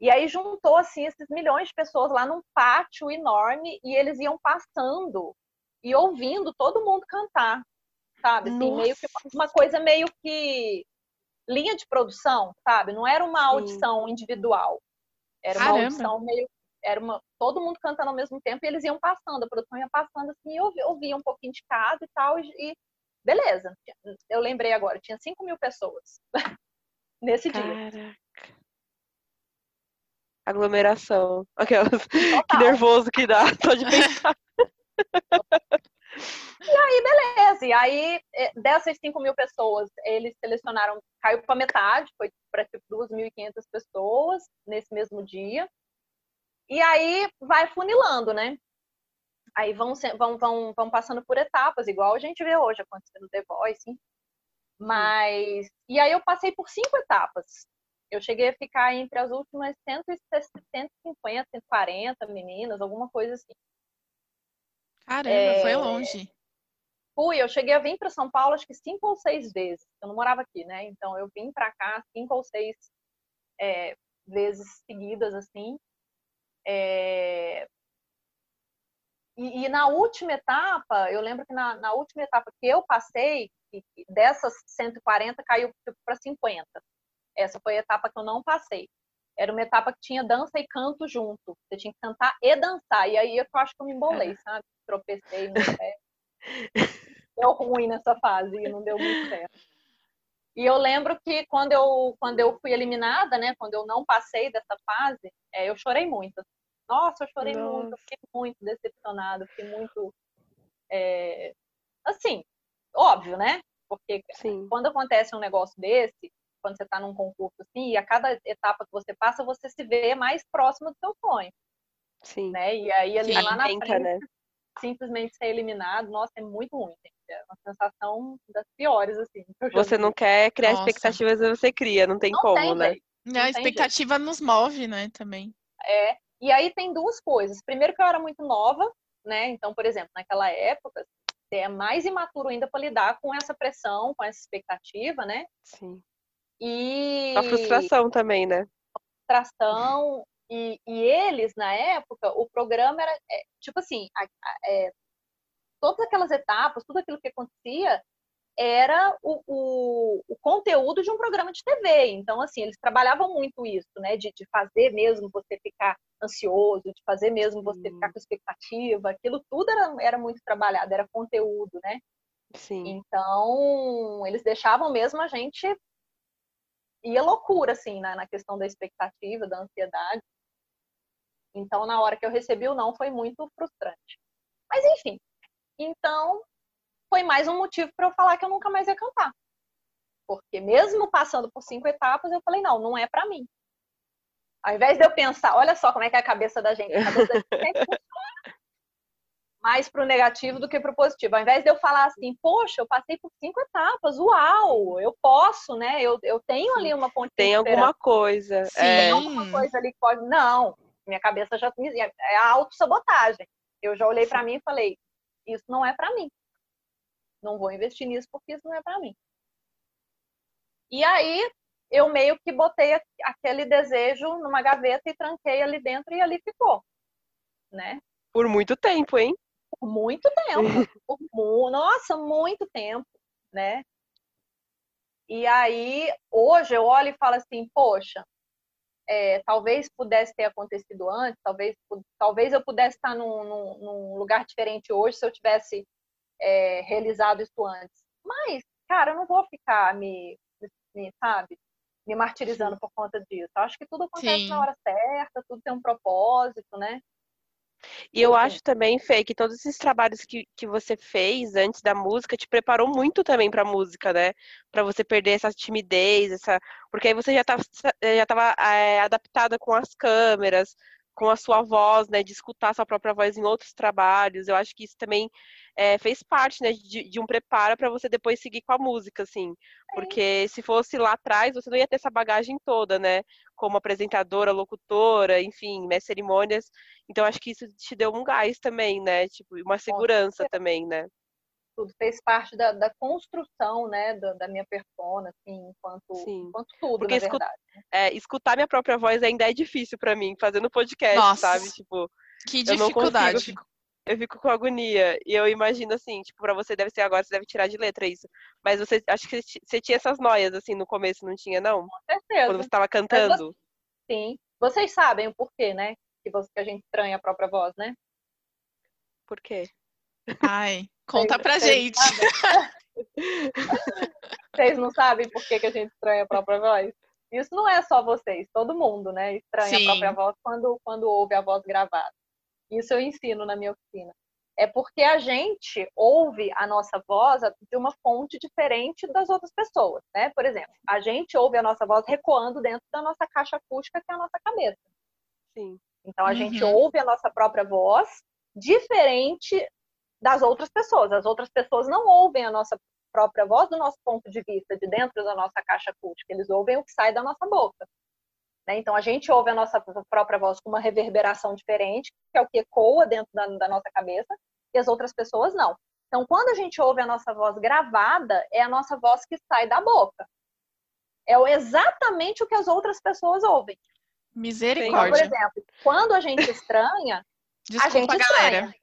E aí juntou assim esses milhões de pessoas lá num pátio enorme e eles iam passando e ouvindo todo mundo cantar, sabe? Assim, meio que uma coisa meio que linha de produção, sabe? Não era uma Sim. audição individual. Era uma Caramba. audição meio era uma todo mundo cantando ao mesmo tempo e eles iam passando, a produção ia passando assim, e eu ouvi- ouvia um pouquinho de cada e tal e, e beleza. Eu lembrei agora, tinha 5 mil pessoas *laughs* nesse dia. Aglomeração. Aquelas. *laughs* Que Total. nervoso que dá, *laughs* só de pensar. Beleza, e aí eh, dessas 5 mil pessoas, eles selecionaram, caiu para metade, foi para tipo 2.500 pessoas nesse mesmo dia. E aí vai funilando, né? Aí vão, vão, vão, vão passando por etapas, igual a gente vê hoje acontecendo no The Voice. Mas. E aí eu passei por cinco etapas. Eu cheguei a ficar entre as últimas 150, 140 meninas, alguma coisa assim. Caramba, foi É. longe. Fui, eu cheguei a vir para São Paulo acho que cinco ou seis vezes. Eu não morava aqui, né? Então eu vim para cá cinco ou seis é, vezes seguidas, assim. É, E, e na última etapa, eu lembro que na, na última etapa que eu passei, dessas 140 caiu para 50. Essa foi a etapa que eu não passei. Era uma etapa que tinha dança e canto junto. Você tinha que cantar e dançar. E aí eu acho que eu me embolei, *laughs* sabe? Tropecei no pé. Deu ruim nessa fase e não deu muito certo. E eu lembro que quando eu, quando eu fui eliminada, né? Quando eu não passei dessa fase, é, eu chorei muito. Nossa, eu chorei muito, eu Nossa. fiquei muito decepcionada, fiquei muito. é, Assim, óbvio, né? Porque Sim. quando acontece um negócio desse, quando você está num concurso assim, e a cada etapa que você passa, você se vê mais próximo do seu sonho, Sim. né? E aí ali Sim. lá na frente, né? simplesmente ser eliminado, nossa, é muito ruim, gente. É uma sensação das piores, assim. Você não quer criar Nossa. expectativas, você cria, não tem Não como, tem né? jeito. A expectativa nos move, né, também. É, e aí tem duas coisas. Primeiro que eu era muito nova, né? Então, por exemplo, naquela época, você é mais imaturo ainda para lidar com essa pressão, com essa expectativa, né? Sim. E A frustração também, né? frustração. E, e eles, na época, o programa era, é, tipo assim, a- a- é, todas aquelas etapas, tudo aquilo que acontecia era o, o, o conteúdo de um programa de TV. Então, assim, eles trabalhavam muito isso, né? De, de fazer mesmo você ficar ansioso, de fazer mesmo você Sim. ficar com expectativa. Aquilo tudo era, era muito trabalhado, era conteúdo, né? Sim. Então, eles deixavam mesmo a gente ia loucura, assim, na, na questão da expectativa, da ansiedade. Então, na hora que eu recebi o não, foi muito frustrante. Mas, enfim. Então, foi mais um motivo para eu falar que eu nunca mais ia cantar. Porque mesmo passando por cinco etapas, eu falei, não, não é para mim. Ao invés de eu pensar, olha só como é que é a cabeça da gente. A cabeça da gente *laughs* sempre funciona mais pro negativo do que pro positivo. Ao invés de eu falar assim, poxa, eu passei por cinco etapas, uau, eu posso, né? Eu, eu tenho ali uma ponte Tem alguma coisa. Sim. É, tem alguma coisa ali que pode. Não, minha cabeça já é a autossabotagem. Eu já olhei para mim e falei, isso não é para mim. Não vou investir nisso porque isso não é para mim. E aí eu meio que botei aquele desejo numa gaveta e tranquei ali dentro e ali ficou, né? Por muito tempo, hein? Por muito tempo. *laughs* Por, nossa, muito tempo, né? E aí, hoje eu olho e falo assim, poxa, é, talvez pudesse ter acontecido antes, talvez, talvez eu pudesse estar num, num, num lugar diferente hoje se eu tivesse é, realizado isso antes. Mas, cara, eu não vou ficar me, me sabe, me martirizando Sim. por conta disso. Eu acho que tudo acontece Sim. na hora certa, tudo tem um propósito, né? E eu acho também, Fê, que todos esses trabalhos que, que você fez antes da música te preparou muito também pra música, né? Pra você perder essa timidez, essa. Porque aí você já estava já tava, é, adaptada com as câmeras, com a sua voz, né? De escutar sua própria voz em outros trabalhos. Eu acho que isso também é, fez parte, né? De, de um preparo para você depois seguir com a música, assim. Porque se fosse lá atrás, você não ia ter essa bagagem toda, né? Como apresentadora, locutora, enfim, né? Cerimônias. Então, acho que isso te deu um gás também, né? Tipo, uma segurança também, né? Tudo fez parte da, da construção, né, da, da, minha persona, assim, enquanto, Sim. enquanto tudo, Porque na escuta, verdade. Né. É, escutar minha própria voz ainda é difícil para mim, fazendo podcast, Nossa, sabe? Tipo, que dificuldade. Eu, fico, eu fico com agonia. E eu imagino assim, tipo, para você deve ser agora, você deve tirar de letra isso. Mas você acho que você tinha essas noias assim no começo, não tinha, não? Com certeza. Quando você estava cantando. Você, sim. Vocês sabem o porquê, né? Que, você, que a gente estranha a própria voz, né? Por quê? Ai, conta pra vocês gente. *laughs* Vocês não sabem por que, que a gente estranha a própria voz? Isso não é só vocês, todo mundo, né? Estranha Sim. a própria voz quando, quando ouve a voz gravada. Isso eu ensino na minha oficina. É porque a gente ouve a nossa voz de uma fonte diferente das outras pessoas, né? Por exemplo, a gente ouve a nossa voz recuando dentro da nossa caixa acústica, que é a nossa cabeça. Sim. Então a uhum. gente ouve a nossa própria voz diferente das outras pessoas. As outras pessoas não ouvem a nossa própria voz do nosso ponto de vista, de dentro da nossa caixa acústica. Eles ouvem o que sai da nossa boca. Né? Então, a gente ouve a nossa própria voz com uma reverberação diferente, que é o que ecoa dentro da, da nossa cabeça, e as outras pessoas não. Então, quando a gente ouve a nossa voz gravada, é a nossa voz que sai da boca. É exatamente o que as outras pessoas ouvem. Misericórdia. Então, por exemplo, quando a gente estranha, Desculpa, a gente estranha. Galera.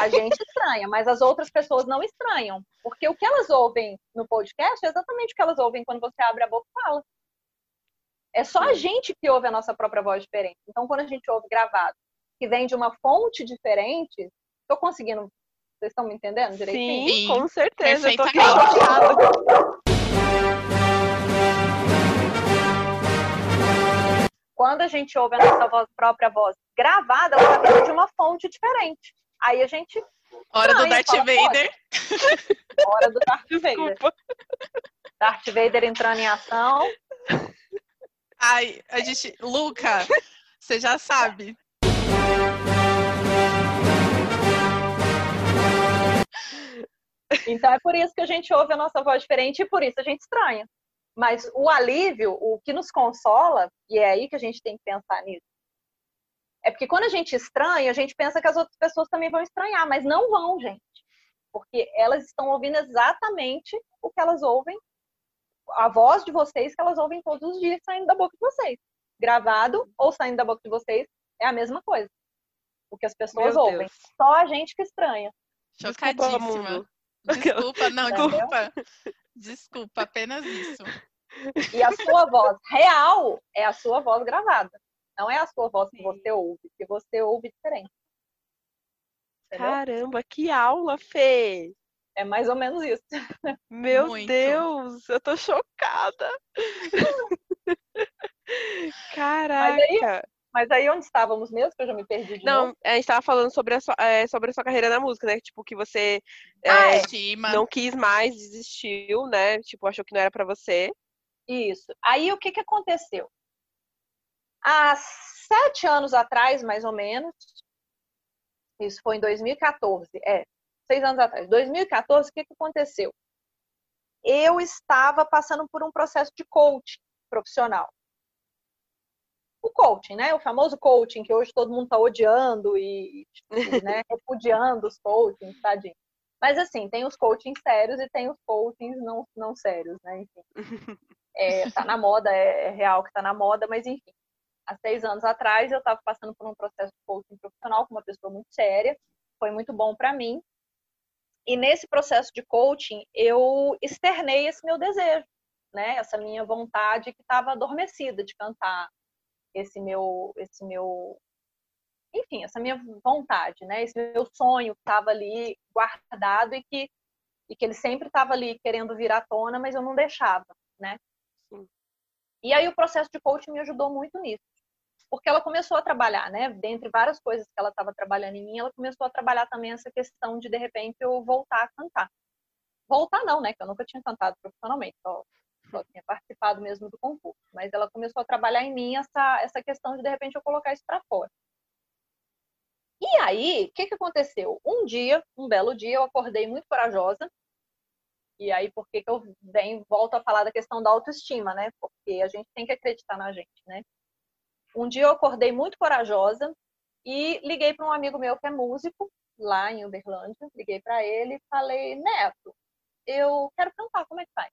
A gente estranha, mas as outras pessoas não estranham. Porque o que elas ouvem no podcast é exatamente o que elas ouvem quando você abre a boca e fala. É só a gente que ouve a nossa própria voz diferente. Então, quando a gente ouve gravado, que vem de uma fonte diferente, estou conseguindo. Vocês estão me entendendo direitinho? Sim, com certeza. Eu tô chocada. Quando a gente ouve a nossa voz, própria voz gravada, ela está vindo de uma fonte diferente. Aí a gente. Hora do Darth fala, Vader. *laughs* Hora do Darth Vader. Darth Vader entrando em ação. Ai, a gente. Luca, você já sabe. Então é por isso que a gente ouve a nossa voz diferente e por isso a gente estranha. Mas o alívio, o que nos consola, e é aí que a gente tem que pensar nisso, é porque quando a gente estranha, a gente pensa que as outras pessoas também vão estranhar, mas não vão, gente. Porque elas estão ouvindo exatamente o que elas ouvem, a voz de vocês que elas ouvem todos os dias saindo da boca de vocês. Gravado ou saindo da boca de vocês é a mesma coisa. O que as pessoas Meu ouvem. Deus. Só a gente que estranha. Chocadíssima. Desculpa, não, desculpa. Desculpa, apenas isso. E a sua voz real é a sua voz gravada. Não é a sua voz que você ouve, que você ouve diferente. Entendeu? Caramba, que aula, Fê! É mais ou menos isso. *laughs* Meu Muito. Deus, eu tô chocada. Caraca. *laughs* Mas aí, mas aí, onde estávamos mesmo? Que eu já me perdi de Não, novo. a gente estava falando sobre a, sua, é, sobre a sua carreira na música, né? Tipo, que você ah, é, é. não quis mais, desistiu, né? Tipo, achou que não era para você. Isso. Aí, o que que aconteceu? Há sete anos atrás, mais ou menos, isso foi em 2014, é, seis anos atrás, 2014, o que, que aconteceu? Eu estava passando por um processo de coaching profissional. O coaching, né? O famoso coaching que hoje todo mundo está odiando e, né, *laughs* repudiando os coachings, tadinho. Mas assim, tem os coachings sérios e tem os coachings não, não sérios, né? Enfim. *laughs* É, tá na moda, é, é real que tá na moda, mas enfim. Há seis anos atrás eu estava passando por um processo de coaching profissional com uma pessoa muito séria. Foi muito bom para mim. E nesse processo de coaching, eu externei esse meu desejo, né? Essa minha vontade que estava adormecida de cantar, esse meu, esse meu, enfim, essa minha vontade, né? Esse meu sonho que estava ali guardado e que e que ele sempre estava ali querendo vir à tona, mas eu não deixava, né? Sim. E aí o processo de coaching me ajudou muito nisso porque ela começou a trabalhar, né? Dentre várias coisas que ela estava trabalhando em mim, ela começou a trabalhar também essa questão de, de repente, eu voltar a cantar. Voltar não, né? Que eu nunca tinha cantado profissionalmente, só, só tinha participado mesmo do concurso. Mas ela começou a trabalhar em mim essa, essa questão de, de repente, eu colocar isso para fora. E aí, o que, que aconteceu? Um dia, um belo dia, eu acordei muito corajosa. E aí, por que, que eu venho, volto a falar da questão da autoestima, né? Porque a gente tem que acreditar na gente, né? Um dia eu acordei muito corajosa e liguei para um amigo meu que é músico, lá em Uberlândia. Liguei para ele e falei: Neto, eu quero cantar, como é que faz?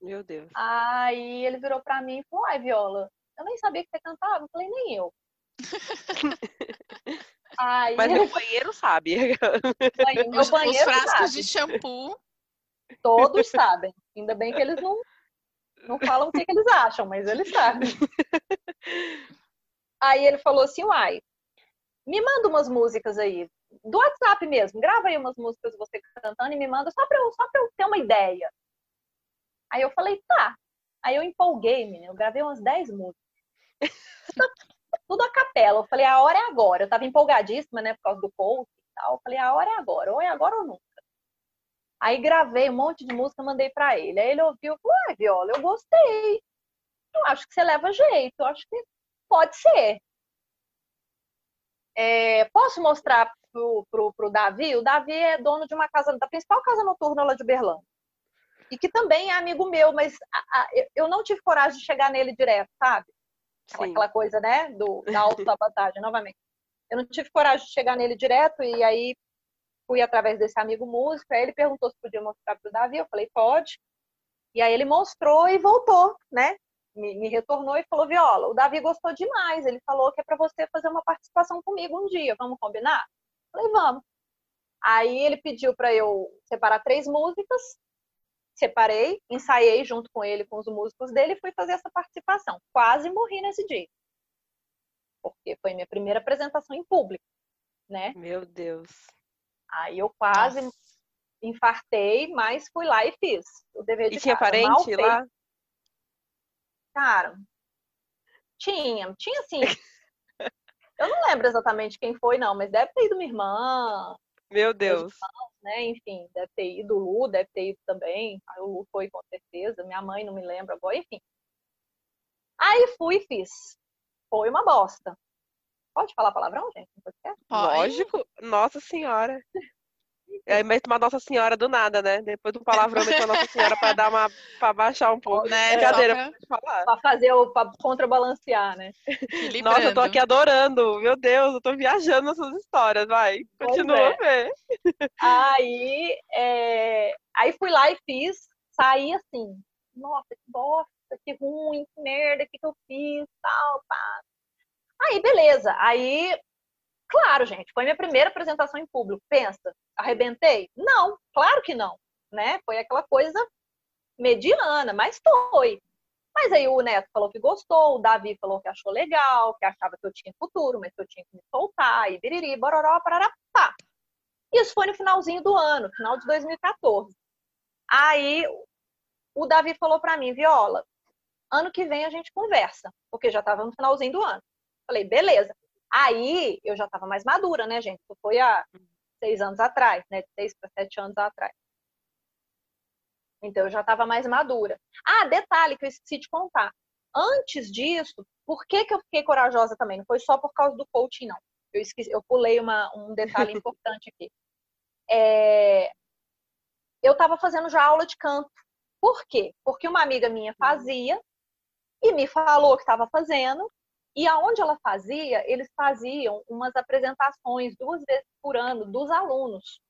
Meu Deus. Aí ele virou para mim e falou: Ai, Viola, eu nem sabia que você cantava. Eu falei: Nem eu. *laughs* Aí... Mas meu banheiro sabe. Meu os, banheiro os frascos sabe. de shampoo. Todos sabem. Ainda bem que eles não não falam o que, que eles acham, mas eles sabem. *laughs* Aí ele falou assim, uai, me manda umas músicas aí, do WhatsApp mesmo, grava aí umas músicas você cantando e me manda só pra eu, só pra eu ter uma ideia. Aí eu falei, tá. Aí eu empolguei, menina, eu gravei umas 10 músicas. *laughs* Tudo a capela. Eu falei, a hora é agora. Eu tava empolgadíssima, né, por causa do coach e tal. Eu falei, a hora é agora, ou é agora ou nunca. Aí gravei um monte de música, mandei para ele. Aí ele ouviu, falou, ah, Viola, eu gostei. Eu acho que você leva jeito, eu acho que pode ser. É, posso mostrar pro, pro, pro Davi? O Davi é dono de uma casa, da principal casa noturna lá de Berlândia. E que também é amigo meu, mas a, a, eu não tive coragem de chegar nele direto, sabe? Sim. Aquela coisa, né? Do, da autossabotagem, novamente. Eu não tive coragem de chegar nele direto, e aí fui através desse amigo músico, aí ele perguntou se podia mostrar para o Davi, eu falei, pode. E aí ele mostrou e voltou, né? Me, me, retornou e falou, Viola, o Davi gostou demais, ele falou que é para você fazer uma participação comigo um dia, vamos combinar? Eu falei, vamos. Aí ele pediu para eu separar três músicas, separei, ensaiei junto com ele, com os músicos dele, e fui fazer essa participação. Quase morri nesse dia. Porque foi minha primeira apresentação em público, né? Meu Deus. Aí eu quase Nossa. infartei, mas fui lá e fiz o dever de E tinha casa. parente lá? Cara, tinha, tinha sim. *laughs* eu não lembro exatamente quem foi, não, mas deve ter ido minha irmã. Meu Deus. Irmãos, né? Enfim, deve ter ido o Lu, deve ter ido também. Aí o Lu foi com certeza. Minha mãe não me lembra agora, enfim. Aí fui e fiz. Foi uma bosta. Pode falar palavrão, gente? Lógico. Nossa Senhora. É, mas uma Nossa Senhora do nada, né? Depois do palavrão com a Nossa Senhora para dar uma para baixar um pouco. Né? Brincadeira, pra... falar. Pra fazer o pra contrabalancear, né? Nossa, eu tô aqui adorando. Meu Deus, eu tô viajando nessas histórias, vai. Continua é. a ver. Aí, é... aí fui lá e fiz, saí assim, nossa, que bosta, que ruim, que merda, que, que eu fiz, tal, pá. Aí, beleza. Aí, claro, gente, foi minha primeira apresentação em público. Pensa, arrebentei? Não, claro que não, né? Foi aquela coisa mediana, mas foi. Mas aí o Neto falou que gostou, o Davi falou que achou legal, que achava que eu tinha futuro, mas que eu tinha que me soltar, e biriri, bororó, parará, tá. Isso foi no finalzinho do ano, final de 2014. Aí o Davi falou para mim, Viola, ano que vem a gente conversa, porque já estava no finalzinho do ano. Falei, beleza. Aí eu já estava mais madura, né, gente? Isso foi há seis anos atrás, né? Seis para sete anos atrás. Então eu já estava mais madura. Ah, detalhe que eu esqueci de contar. Antes disso, por que, que eu fiquei corajosa também? Não foi só por causa do coaching, não. Eu, esqueci, eu pulei uma, um detalhe *laughs* importante aqui. É, eu estava fazendo já aula de canto. Por quê? Porque uma amiga minha fazia e me falou que estava fazendo e aonde ela fazia, eles faziam umas apresentações duas vezes por ano dos alunos.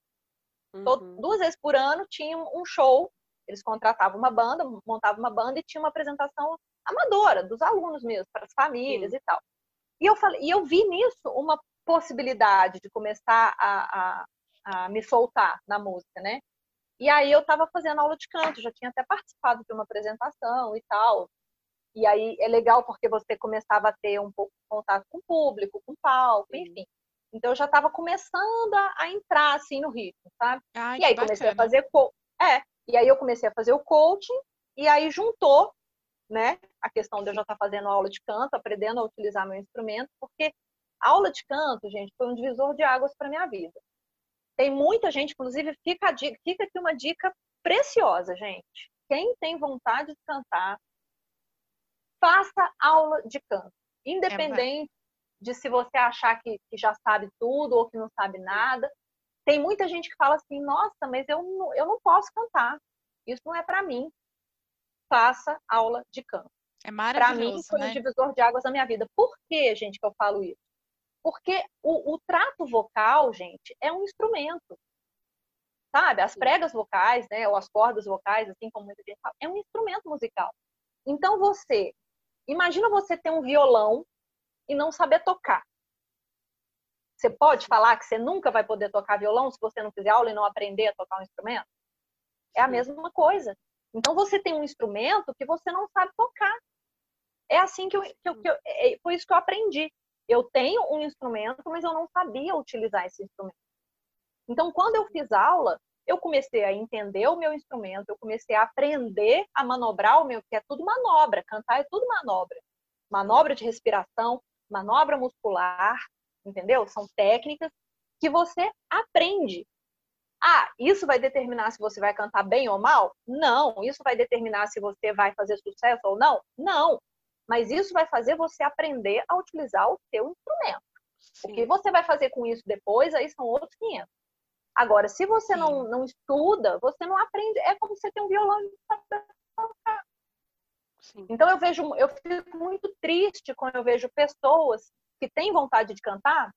Uhum. duas vezes por ano tinha um show. Eles contratavam uma banda, montavam uma banda e tinha uma apresentação amadora dos alunos mesmo, para as famílias e tal. E eu falei, e eu vi nisso uma possibilidade de começar a, a, a me soltar na música, né? E aí eu estava fazendo aula de canto, já tinha até participado de uma apresentação e tal. E aí é legal porque você começava a ter um pouco de contato com o público, com o palco, Sim. enfim. Então eu já estava começando a, a entrar assim no ritmo, sabe? Ai, E aí comecei a bacana. fazer co é, e aí eu comecei a fazer o coaching e aí juntou, né, a questão de eu já estar fazendo aula de canto, aprendendo a utilizar meu instrumento, porque a aula de canto, gente, foi um divisor de águas para minha vida. Tem muita gente, inclusive, fica, a dica, fica aqui uma dica preciosa, gente. Quem tem vontade de cantar, faça aula de canto. Independente de se você achar que, que já sabe tudo ou que não sabe nada. Tem muita gente que fala assim, nossa, mas eu não, eu não posso cantar. Isso não é para mim. Faça aula de canto. É Para mim, maravilhoso, foi um né? divisor de águas na minha vida. Por que, gente, que eu falo isso? Porque o, o trato vocal, gente, é um instrumento. Sabe? As pregas vocais, né? Ou as cordas vocais, assim como muita gente fala, é um instrumento musical. Então você, imagina você ter um violão e não saber tocar. Você pode falar que você nunca vai poder tocar violão se você não fizer aula e não aprender a tocar um instrumento? É a mesma coisa. Então você tem um instrumento que você não sabe tocar. É assim que eu, que eu, que eu é, foi isso que eu aprendi. Eu tenho um instrumento, mas eu não sabia utilizar esse instrumento. Então, quando eu fiz aula, eu comecei a entender o meu instrumento, eu comecei a aprender a manobrar o meu, que é tudo manobra, cantar é tudo manobra. Manobra de respiração, manobra muscular, entendeu? São técnicas que você aprende. Ah, isso vai determinar se você vai cantar bem ou mal? Não. Isso vai determinar se você vai fazer sucesso ou não? Não. Mas isso vai fazer você aprender a utilizar o seu instrumento. O que Sim. você vai fazer com isso depois, aí são outros 500. Agora, se você não, não estuda, você não aprende. É como você ter um violão e tocar. Sim. Então eu vejo, eu fico muito triste quando eu vejo pessoas que têm vontade de cantar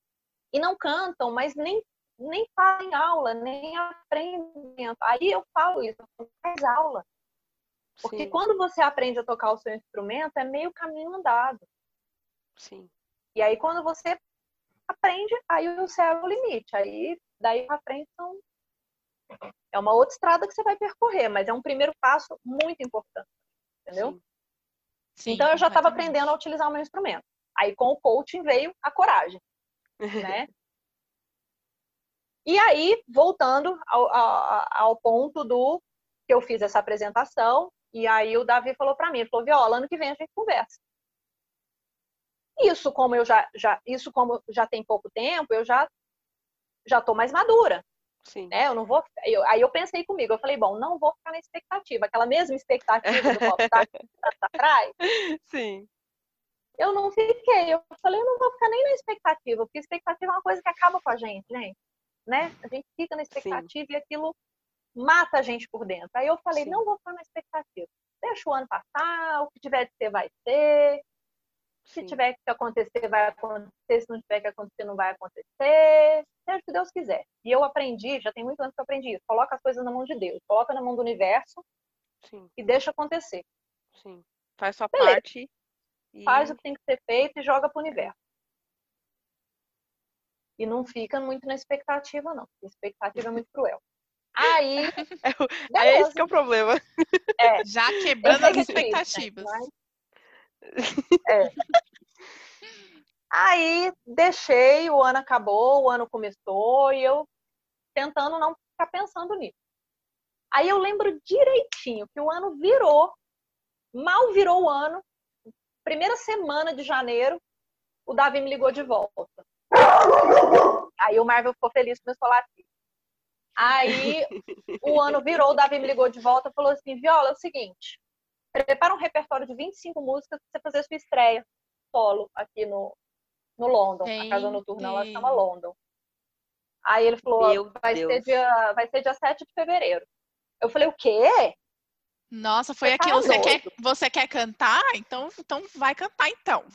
e não cantam, mas nem nem fazem aula, nem aprendem. Aí eu falo isso, faz aula. Porque Sim. quando você aprende a tocar o seu instrumento, é meio caminho andado. Sim. E aí quando você aprende, aí o céu é o limite. Aí daí pra frente são... é uma outra estrada que você vai percorrer, mas é um primeiro passo muito importante, entendeu? Sim. Sim, então eu já estava aprendendo a utilizar o meu instrumento. Aí com o coaching veio a coragem, *laughs* né? e aí, voltando ao, ao, ao ponto do que eu fiz essa apresentação, e aí o Davi falou para mim, falou, Viola, ano que vem a gente conversa. Isso como eu já, já isso como já tem pouco tempo, eu já já tô mais madura, Sim. né? Eu não vou, eu- aí eu pensei comigo, eu falei, bom, não vou ficar na expectativa, aquela mesma expectativa do popstar atrás, *laughs* Sim. eu não fiquei. Eu falei, eu não vou ficar nem na expectativa, porque expectativa é uma coisa que acaba com a gente, gente. Né? A gente fica na expectativa e aquilo mata a gente por dentro. Aí eu falei, Sim. não vou ficar na expectativa. Deixa o ano passar, o que tiver de ser, vai ser. Se Sim. tiver que acontecer, vai acontecer. Se não tiver que acontecer, não vai acontecer. Seja o que Deus quiser. E eu aprendi, já tem muito anos que eu aprendi isso. Coloca as coisas na mão de Deus. Coloca na mão do universo Sim. e deixa acontecer. Sim. Faz sua Beleza. parte. E... faz o que tem que ser feito e joga pro universo. E não fica muito na expectativa, não. A expectativa é muito cruel. Aí, *laughs* É beleza. esse que é o problema. *laughs* Já Eu quebrando as é triste, expectativas. gente, mas- *laughs* É. Aí, deixei, o ano acabou, o ano começou, e eu tentando não ficar pensando nisso. Aí eu lembro direitinho que o ano virou, mal virou o ano, primeira semana de janeiro, o Davi me ligou de volta. Aí o Marvel ficou feliz, começou a latir. Aí o ano virou, o Davi me ligou de volta e falou assim: Viola, é o seguinte, prepara um repertório de 25 músicas pra você fazer sua estreia solo aqui no, no London. A casa noturna ela chama London. Aí ele falou: Meu vai Deus. ser, dia, vai ser dia 7 de fevereiro. Eu falei: o quê? Nossa, foi Você tá aquilo. Você quer, você quer cantar? Então, então vai cantar então.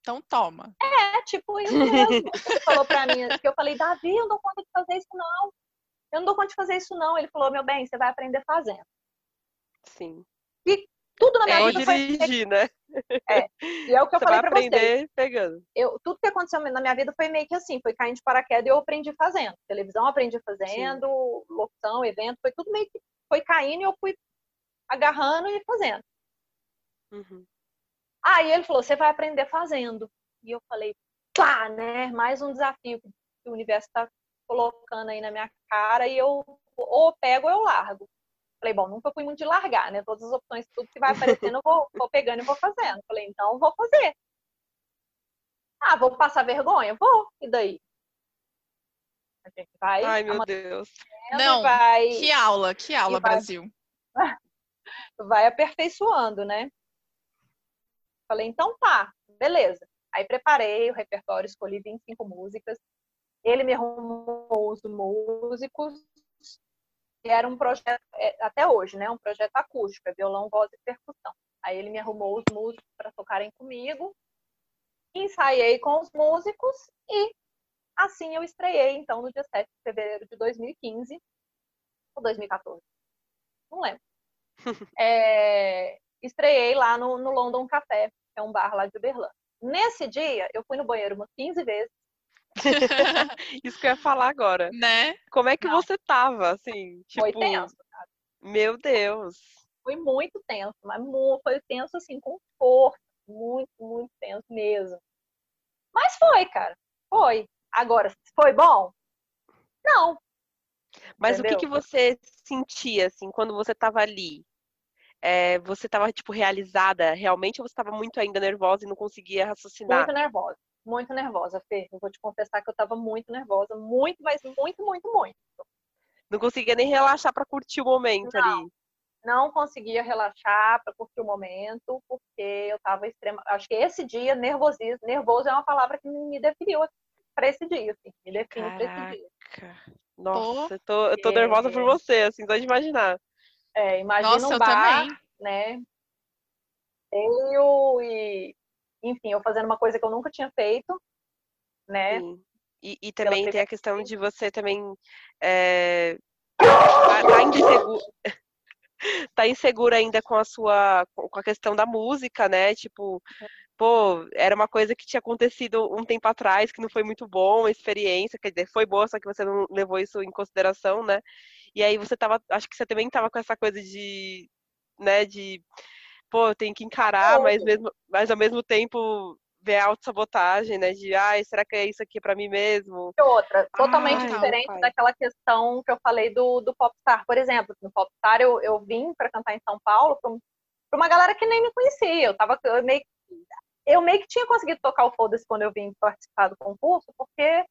Então toma. É tipo isso mesmo. Ele falou pra mim, que eu falei: Davi, eu não dou conta de fazer isso, não. Eu não dou conta de fazer isso, não. Ele falou, meu bem, você vai aprender fazendo. Sim. E tudo na minha é vida dirigir, foi... né? É. E é o que eu você falei vai pra aprender vocês. pegando. Eu, tudo que aconteceu na minha vida foi meio que assim, foi caindo de paraquedas e eu aprendi fazendo. Televisão aprendi fazendo, Sim. locução, evento, foi tudo meio que foi caindo e eu fui agarrando e fazendo. Uhum. Aí ele falou, você vai aprender fazendo. E eu falei, pá, né? Mais um desafio que o universo está colocando aí na minha cara e eu ou pego ou eu largo. Falei, bom, nunca fui muito de largar, né? Todas as opções, tudo que vai aparecendo, eu vou, vou pegando e vou fazendo. Falei, então vou fazer. Ah, vou passar vergonha? Vou. E daí? A gente vai. Ai, meu Deus. Não, vai, que aula, que aula, vai, Brasil. *laughs* Vai aperfeiçoando, né? Falei, então tá, beleza. Aí preparei o repertório, escolhi 25 músicas. Ele me arrumou os músicos. Era um projeto, até hoje, né? Um projeto acústico, é violão, voz e percussão. Aí ele me arrumou os músicos para tocarem comigo. Ensaiei com os músicos e assim eu estreiei, então, no dia 7 de fevereiro de 2015 ou 2014. Não lembro. *laughs* é, estreiei lá no, no London Café, que é um bar lá de Uberlândia. Nesse dia, eu fui no banheiro umas 15 vezes. *laughs* Isso que eu ia falar agora. Né? Como é que Não. você tava, assim? Tipo, Foi tenso, cara. Meu Deus. Foi muito tenso, mas foi tenso, assim, com força. Muito, muito tenso mesmo. Mas foi, cara. Foi. Agora, foi bom? Não. Mas o que, Entendeu? que você sentia, assim, quando você tava ali? É, você tava, tipo, realizada realmente ou você tava muito ainda nervosa e não conseguia raciocinar? Muito nervosa. Muito nervosa, Fê. Eu vou te confessar que eu tava muito nervosa. Muito, mas muito, muito, muito. Não conseguia nem relaxar pra curtir o momento Não. ali. não conseguia relaxar para curtir o momento, porque eu estava extrema. Acho que esse dia, nervosismo, nervoso é uma palavra que me definiu para esse dia, assim, me define para esse dia. Nossa, eu tô, eu tô nervosa por você, assim, só de imaginar. É, imagina Nossa, um eu bar, também. né? Eu e, enfim, eu fazendo uma coisa que eu nunca tinha feito, né? Sim. E, e também tem a questão de você também é, tá, tá insegura, *laughs* tá insegura ainda com a sua com a questão da música, né? Tipo, pô, era uma coisa que tinha acontecido um tempo atrás, que não foi muito bom, a experiência, quer dizer, foi boa, só que você não levou isso em consideração, né? E aí você tava, acho que você também tava com essa coisa de, né, de, pô, eu tenho que encarar, mas mesmo, mas ao mesmo tempo ver a autossabotagem, né? De, ai, será que é isso aqui pra mim mesmo? E outra, totalmente Ai, diferente pai. daquela questão que eu falei do, do Popstar. Por exemplo, no Popstar eu, eu vim para cantar em São Paulo para uma galera que nem me conhecia. Eu, tava, eu, meio, que- eu meio que tinha conseguido tocar o Foda-se quando eu vim participar do concurso, porque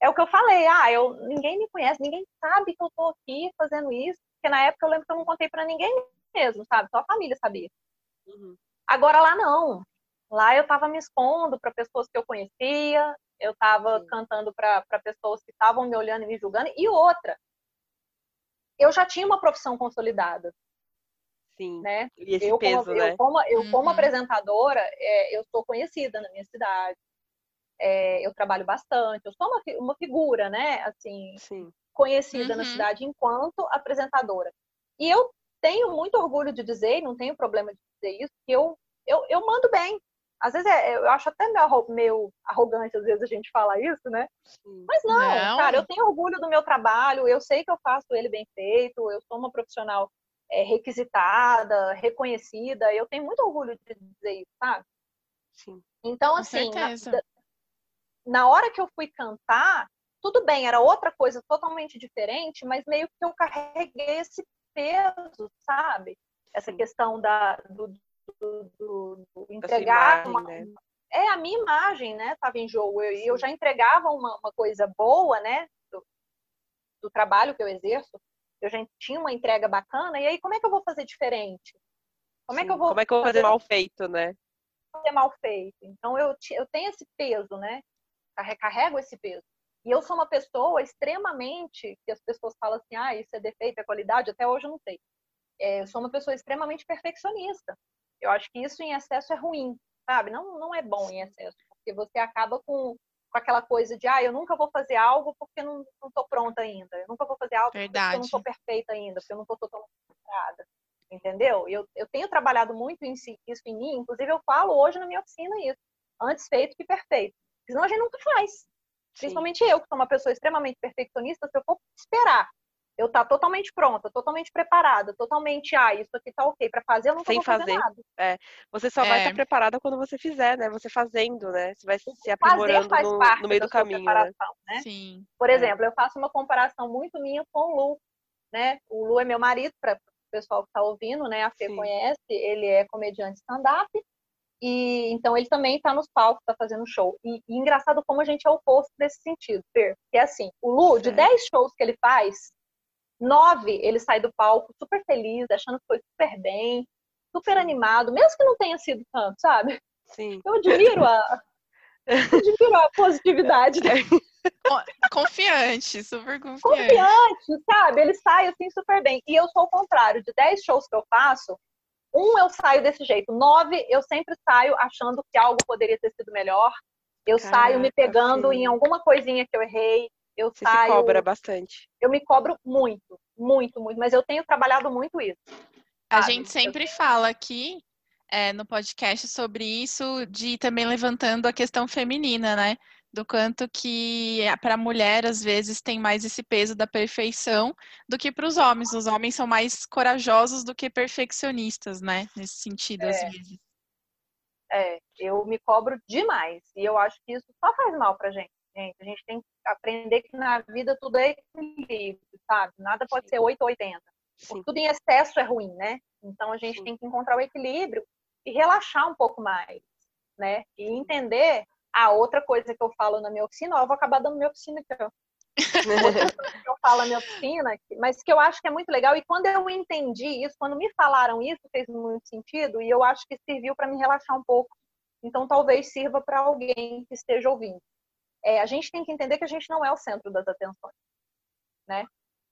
é o que eu falei. Ah, eu, ninguém me conhece, ninguém sabe que eu tô aqui fazendo isso. Porque na época eu lembro que eu não contei para ninguém mesmo, sabe? Só a família sabia. Uhum. Agora lá não. Lá eu estava me expondo para pessoas que eu conhecia, eu estava cantando para pessoas que estavam me olhando e me julgando. E outra, eu já tinha uma profissão consolidada, Sim. né? E esse eu, peso, como, né? eu, como, eu como Uhum. apresentadora, é, eu sou conhecida na minha cidade. É, eu trabalho bastante, eu sou uma, uma figura, né? Assim, Sim. conhecida na Uhum. cidade enquanto apresentadora. E eu tenho muito orgulho de dizer, e não tenho problema de dizer isso, que eu, eu, eu mando bem. Às vezes é, eu acho até meio, meio arrogante, às vezes a gente fala isso, né? Mas não, Não. cara, eu tenho orgulho do meu trabalho, eu sei que eu faço ele bem feito, eu sou uma profissional é, requisitada, reconhecida, eu tenho muito orgulho de dizer isso, sabe? Sim. Então, Com assim, na, na hora que eu fui cantar, tudo bem, era outra coisa totalmente diferente, mas meio que eu carreguei esse peso, sabe? Essa Sim. questão da, do, do, do- do entregar imagem, uma, né? é a minha imagem, né? Tava em jogo. E eu, já entregava uma, uma coisa boa, né? Do, do trabalho que eu exerço. Eu já tinha uma entrega bacana. E aí, como é que eu vou fazer diferente? Como é que eu Sim. vou Como é que eu vou fazer mal feito, né? fazer mal feito? Então, eu, eu tenho esse peso, né? Carre- Carrego esse peso. E eu sou uma pessoa extremamente, que as pessoas falam assim, ah, isso é defeito, é qualidade, até hoje eu não sei. É, eu sou uma pessoa extremamente perfeccionista. Eu acho que isso em excesso é ruim, sabe? Não, não é bom em excesso, porque você acaba com, com aquela coisa de, ah, eu nunca vou fazer algo porque não, não tô pronta ainda. Eu nunca vou fazer algo Verdade. porque eu não tô perfeita ainda, porque eu não tô totalmente preparada. Entendeu? Eu, eu tenho trabalhado muito em si, isso em mim, inclusive eu falo hoje na minha oficina isso. Antes feito que perfeito. Senão a gente nunca faz. Sim. Principalmente eu, que sou uma pessoa extremamente perfeccionista, se eu for esperar eu tá totalmente pronta, totalmente preparada, totalmente, ah, isso aqui tá ok para fazer, eu nunca Sem vou fazer, fazer. nada. Você só vai É. estar preparada quando você fizer, né? Você fazendo, né? Você vai se Fazer aprimorando faz no, parte no meio da do sua caminho, né? preparação, né? Sim. Por É. exemplo, eu faço uma comparação muito minha com o Lu, né? O Lu é meu marido, para o pessoal que está ouvindo, né? A Fê Sim. conhece, ele é comediante stand-up, e então ele também está nos palcos, está fazendo show. E, e engraçado como a gente é oposto nesse sentido, Fer, que é assim, o Lu, de Certo. 10 shows que ele faz, nove ele sai do palco super feliz, achando que foi super bem, super animado, mesmo que não tenha sido tanto, sabe? Sim. Eu admiro a, eu admiro a positividade *laughs* dele. Confiante, super confiante. confiante, sabe? Ele sai assim super bem. E eu sou o contrário. De 10 shows que eu faço, um eu saio desse jeito. Nove eu sempre saio achando que algo poderia ter sido melhor. Eu saio me Caraca, pegando sim. em alguma coisinha que eu errei. Eu Você se saio. cobra bastante. Eu me cobro muito, muito, muito. Mas eu tenho trabalhado muito isso. A sabe? gente sempre fala aqui é, no podcast sobre isso, de também levantando a questão feminina, né? Do quanto que para a mulher, às vezes, tem mais esse peso da perfeição do que para os homens. Os homens são mais corajosos do que perfeccionistas, né? Nesse sentido, às É. vezes. É, eu me cobro demais. E eu acho que isso só faz mal pra gente. Gente. A gente tem que aprender que na vida tudo é equilíbrio, sabe? Nada pode ser 8 ou 80. Sim. tudo em excesso é ruim, né? Então a gente Sim. tem que encontrar o equilíbrio e relaxar um pouco mais, né? E entender a outra coisa que eu falo na minha oficina, ó, eu vou acabar dando minha oficina *laughs* que eu falo na minha oficina, mas que eu acho que é muito legal, e quando eu entendi isso, quando me falaram isso, fez muito sentido, e eu acho que serviu para me relaxar um pouco. Então talvez sirva para alguém que esteja ouvindo. É, a gente tem que entender que a gente não é o centro das atenções, né?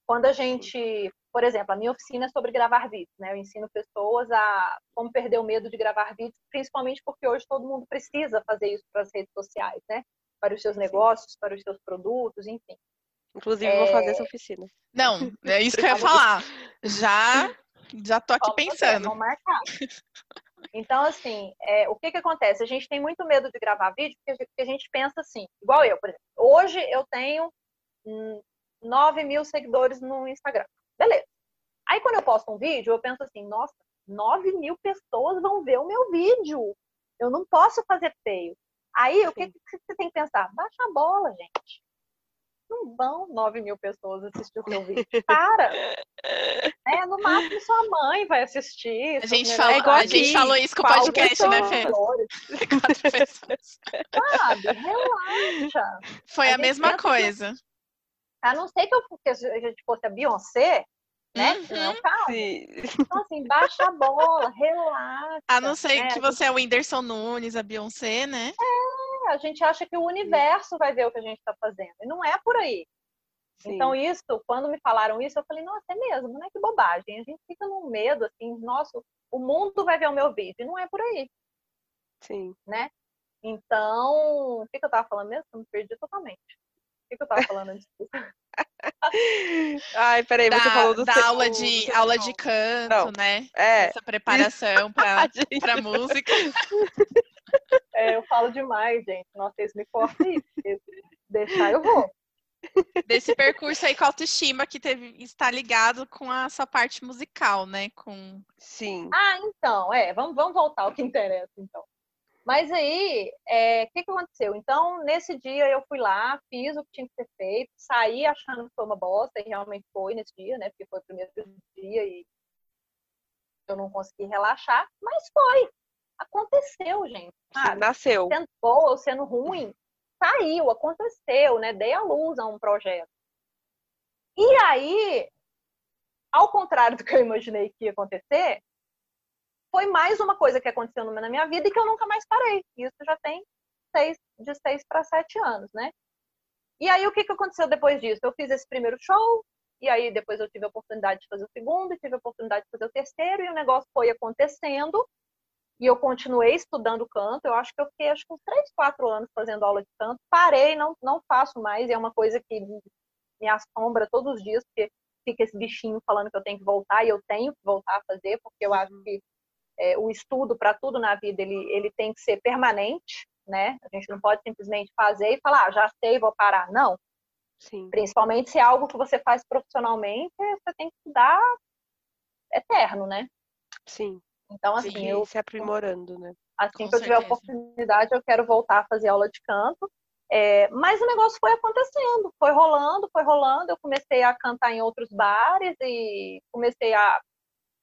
Quando a gente, por exemplo, a minha oficina é sobre gravar vídeos, né? Eu ensino pessoas a como perder o medo de gravar vídeos, principalmente porque hoje todo mundo precisa fazer isso para as redes sociais, né? Para os seus Sim. negócios, para os seus produtos, enfim. Inclusive, vou fazer É. essa oficina. Não, é isso que eu ia falar. Já, já tô aqui Vamos fazer, pensando. Vamos marcar. *laughs* Então, assim, é, o que que acontece? A gente tem muito medo de gravar vídeo porque a gente, pensa assim, igual eu, por exemplo. Hoje eu tenho hum, 9 mil seguidores no Instagram. Beleza. Aí quando eu posto um vídeo, eu penso assim, nossa, 9 mil pessoas vão ver o meu vídeo. Eu não posso fazer feio. Aí o que, Sim. que você tem que pensar? Baixa a bola, gente. Não vão 9 mil pessoas assistir o seu vídeo. *laughs* Para! É, no máximo sua mãe vai assistir. A gente, igual a gente falou isso com o podcast, né, Fê? *laughs* Quatro pessoas. Sabe? Relaxa. Foi A a mesma pensa que- coisa. A não ser que, eu, que a gente fosse a Beyoncé, né? Uhum. Não é. Sim. Então, assim, baixa a bola, relaxa. A não ser né? que você é o Whindersson Nunes, a Beyoncé, né? A gente acha que o universo vai ver o que a gente está fazendo. E não é por aí. Sim. Então, isso, quando me falaram isso, eu falei, nossa, é mesmo, né? Que bobagem. A gente fica num medo, assim, nossa, o mundo vai ver o meu vídeo. E não é por aí. Sim. Então, o que, que eu tava falando mesmo? Eu me perdi totalmente. O que, que eu tava falando antes disso? *laughs* Ai, peraí, você Da, falou do da seu- aula de, seu aula de canto, Não. né? É. Essa preparação pra *laughs* música. *laughs* É, eu falo demais, gente. Nossa, vocês me cortam isso. porque Deixar eu vou. Desse percurso aí com a autoestima que teve, está ligado com a sua parte musical, né? Com... Sim. Ah, então, é, vamos, vamos voltar ao que interessa, então. Mas aí, é, o que, que aconteceu? Então, nesse dia eu fui lá, fiz o que tinha que ser feito, saí achando que foi uma bosta, e realmente foi nesse dia, né? Porque foi o primeiro dia e eu não consegui relaxar, mas foi. Aconteceu, gente, sabe? Nasceu. Sendo boa ou sendo ruim, saiu, aconteceu, né? Dei a luz a um projeto. E aí, ao contrário do que eu imaginei que ia acontecer, foi mais uma coisa que aconteceu na minha vida e que eu nunca mais parei. Isso já tem seis, de seis para sete anos, né? E aí, o que, que aconteceu depois disso? Eu fiz esse primeiro show, e aí depois eu tive a oportunidade de fazer o segundo, e tive a oportunidade de fazer o terceiro, e o negócio foi acontecendo. E eu continuei estudando canto. Eu acho que eu fiquei acho que uns 3, 4 anos fazendo aula de canto. Parei, não, não faço mais, e é uma coisa que me assombra todos os dias, porque fica esse bichinho falando que eu tenho que voltar, e eu tenho que voltar a fazer, porque eu acho uhum. que é, o estudo para tudo na vida ele, ele tem que ser permanente, né? A gente não pode simplesmente fazer e falar, ah, já sei, vou parar. Não. Sim. Principalmente se é algo que você faz profissionalmente, você tem que estudar eterno, né? Sim. Então, assim, Sim, eu. Se aprimorando, né? Assim Com que certeza. eu tiver a oportunidade, eu quero voltar a fazer aula de canto. É, mas o negócio foi acontecendo, foi rolando, foi rolando. Eu comecei a cantar em outros bares e comecei a,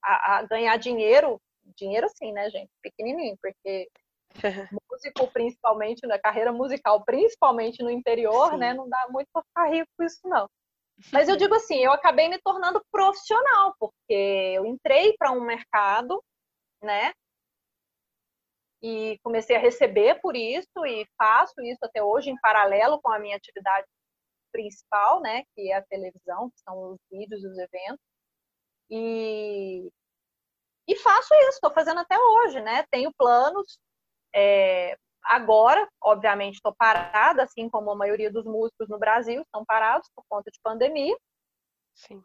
a, a ganhar dinheiro. Dinheiro, sim, né, gente? Pequenininho, porque *laughs* músico, principalmente na carreira musical, principalmente no interior, sim. né? Não dá muito para ficar rico com isso, não. Mas eu digo assim, eu acabei me tornando profissional, porque eu entrei para um mercado né? E comecei a receber por isso e faço isso até hoje em paralelo com a minha atividade principal, né? Que é a televisão, que são os vídeos, os eventos. E, e faço isso, estou fazendo até hoje, né? Tenho planos. É, agora, obviamente, estou parada, assim como a maioria dos músicos no Brasil estão parados por conta de pandemia. Sim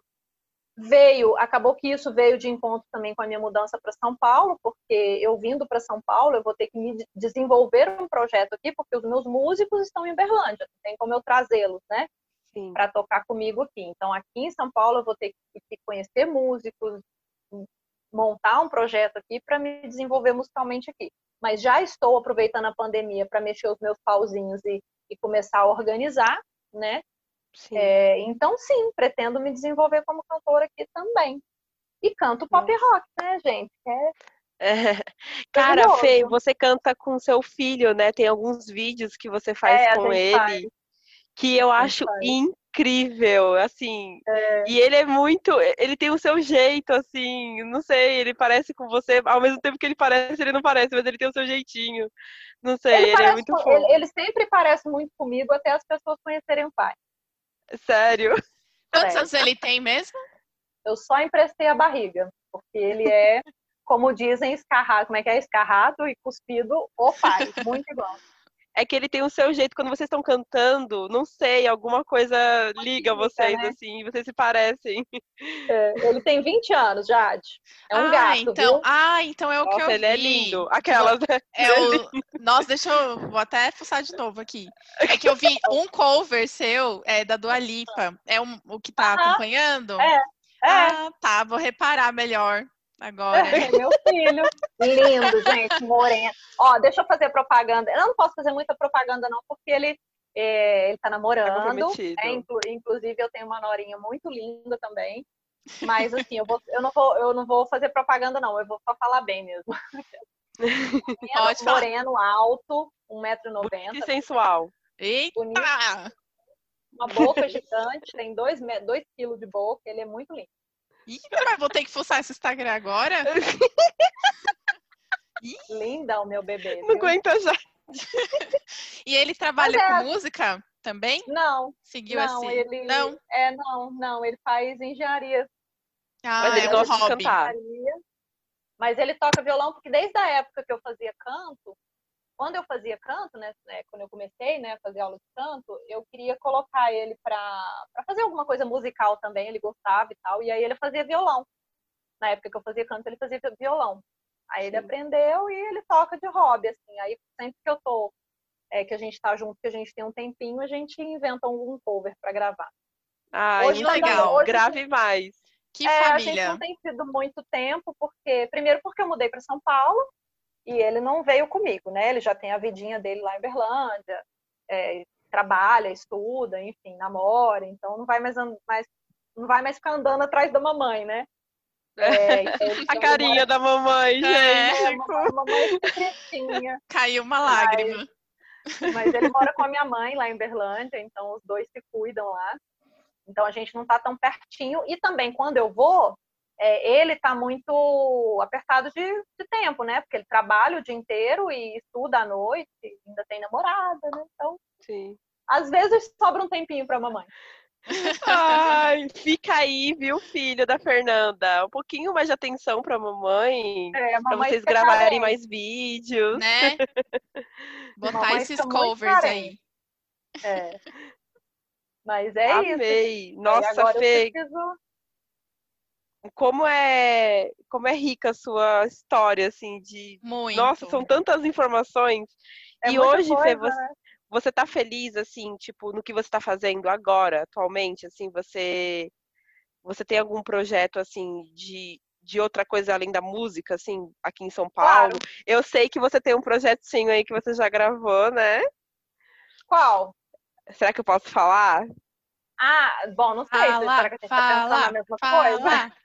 veio, acabou que isso veio de encontro também com a minha mudança para São Paulo, porque eu vindo para São Paulo, eu vou ter que me desenvolver um projeto aqui, porque os meus músicos estão em Berlândia, não tem como eu trazê-los, né? Para tocar comigo aqui. Então, aqui em São Paulo, eu vou ter que conhecer músicos, montar um projeto aqui para me desenvolver musicalmente aqui. Mas já estou aproveitando a pandemia para mexer os meus pauzinhos e, e começar a organizar, né? Sim. É, então, sim, pretendo me desenvolver como cantora aqui também. E canto pop Nossa. rock, né, gente? É... É. *laughs* Cara, Fê, você canta com seu filho, né? Tem alguns vídeos que você faz é, com ele faz. que eu acho incrível, assim. É. E ele é muito, ele tem o seu jeito, assim, não sei, ele parece com você, ao mesmo tempo que ele parece, ele não parece, mas ele tem o seu jeitinho. Não sei, ele, ele é muito com, ele, ele, sempre parece muito comigo até as pessoas conhecerem o pai. Sério? Quantos anos ele tem mesmo? Eu só emprestei a barriga, porque ele é, como dizem, escarrado. Como é que é? Escarrado e cuspido o pai. Muito igual. É que ele tem o seu jeito quando vocês estão cantando, não sei, alguma coisa liga vocês, né? assim, vocês se parecem. É, ele tem 20 anos, Jade. É um ah, gato. Então, viu? Ah, então é o Nossa, que eu ele é vi. é lindo. Aquelas. Né? É, é o... Nossa, deixa eu. Vou até fuçar de novo aqui. É que eu vi um cover seu é, da Dua Lipa. É um, o que tá acompanhando? É. É. Ah, tá, vou reparar melhor agora. É meu filho. Lindo, gente, moreno. Ó, deixa eu fazer propaganda. Eu não posso fazer muita propaganda, não, porque ele, é, ele tá namorando. É, inclu inclusive, eu tenho uma norinha muito linda também. Mas assim, eu, vou, eu, não vou, eu não vou fazer propaganda, não. Eu vou só falar bem mesmo. *laughs* Pode moreno, alto, 1,90m. E sensual. Eita! Bonito. Uma boca gigante, tem 2 quilos de boca, ele é muito lindo. Ih, mas vou ter que fuçar esse Instagram agora? *laughs* Linda o meu bebê. Não aguenta já. *laughs* e ele trabalha é. com música também? Não. Seguiu não, assim? Ele, não? É, não, não. Ele faz engenharia. Ah, mas ele é gosta de cantar. Mas ele toca violão porque desde a época que eu fazia canto, quando eu fazia canto, né, né, quando eu comecei, né, a fazer aula de canto, eu queria colocar ele para fazer alguma coisa musical também, ele gostava e tal, e aí ele fazia violão. Na época que eu fazia canto, ele fazia violão. Aí Sim. ele aprendeu e ele toca de hobby, assim. Aí sempre que eu tô, é, que a gente tá junto, que a gente tem um tempinho, a gente inventa algum cover para gravar. Ah, hoje legal. Hoje, Grave mais. Que é, família. A gente não tem tido muito tempo, porque primeiro porque eu mudei para São Paulo, e ele não veio comigo, né? Ele já tem a vidinha dele lá em Berlândia, é, trabalha, estuda, enfim, namora, então não vai mais, mais não vai mais ficar andando atrás da mamãe, né? É, *laughs* então a carinha mora... da mamãe, gente. *laughs* É, a mamãe, mamãe Caiu uma lágrima. Mas, mas ele mora com a minha mãe lá em Berlândia, então os dois se cuidam lá. Então a gente não tá tão pertinho. E também quando eu vou, é, ele está muito apertado de, de, tempo, né? Porque ele trabalha o dia inteiro e estuda à noite, ainda tem namorada, né? Então, Sim. às vezes sobra um tempinho para a mamãe. Ai, fica aí, viu, filho da Fernanda? Um pouquinho mais de atenção pra mamãe. É, Pra mamãe vocês fica gravarem carente. mais vídeos. Né? *laughs* Botar Mamãe esses covers aí. É. *laughs* Mas é isso. Amei. Nossa, agora Fê, eu preciso... como é, como é rica a sua história, assim, de. Muito. Nossa, são tantas informações. É e hoje, Fê, coisa, você, né? você tá feliz, assim, tipo, no que você tá fazendo agora, atualmente? Assim, você. Você tem algum projeto, assim, de, de outra coisa além da música, assim, aqui em São Paulo? Claro. Eu sei que você tem um projetinho aí que você já gravou, né? Qual? Será que eu posso falar? Ah, bom, não sei. Fala, Será que a gente tá pensando fala, na mesma coisa? *laughs*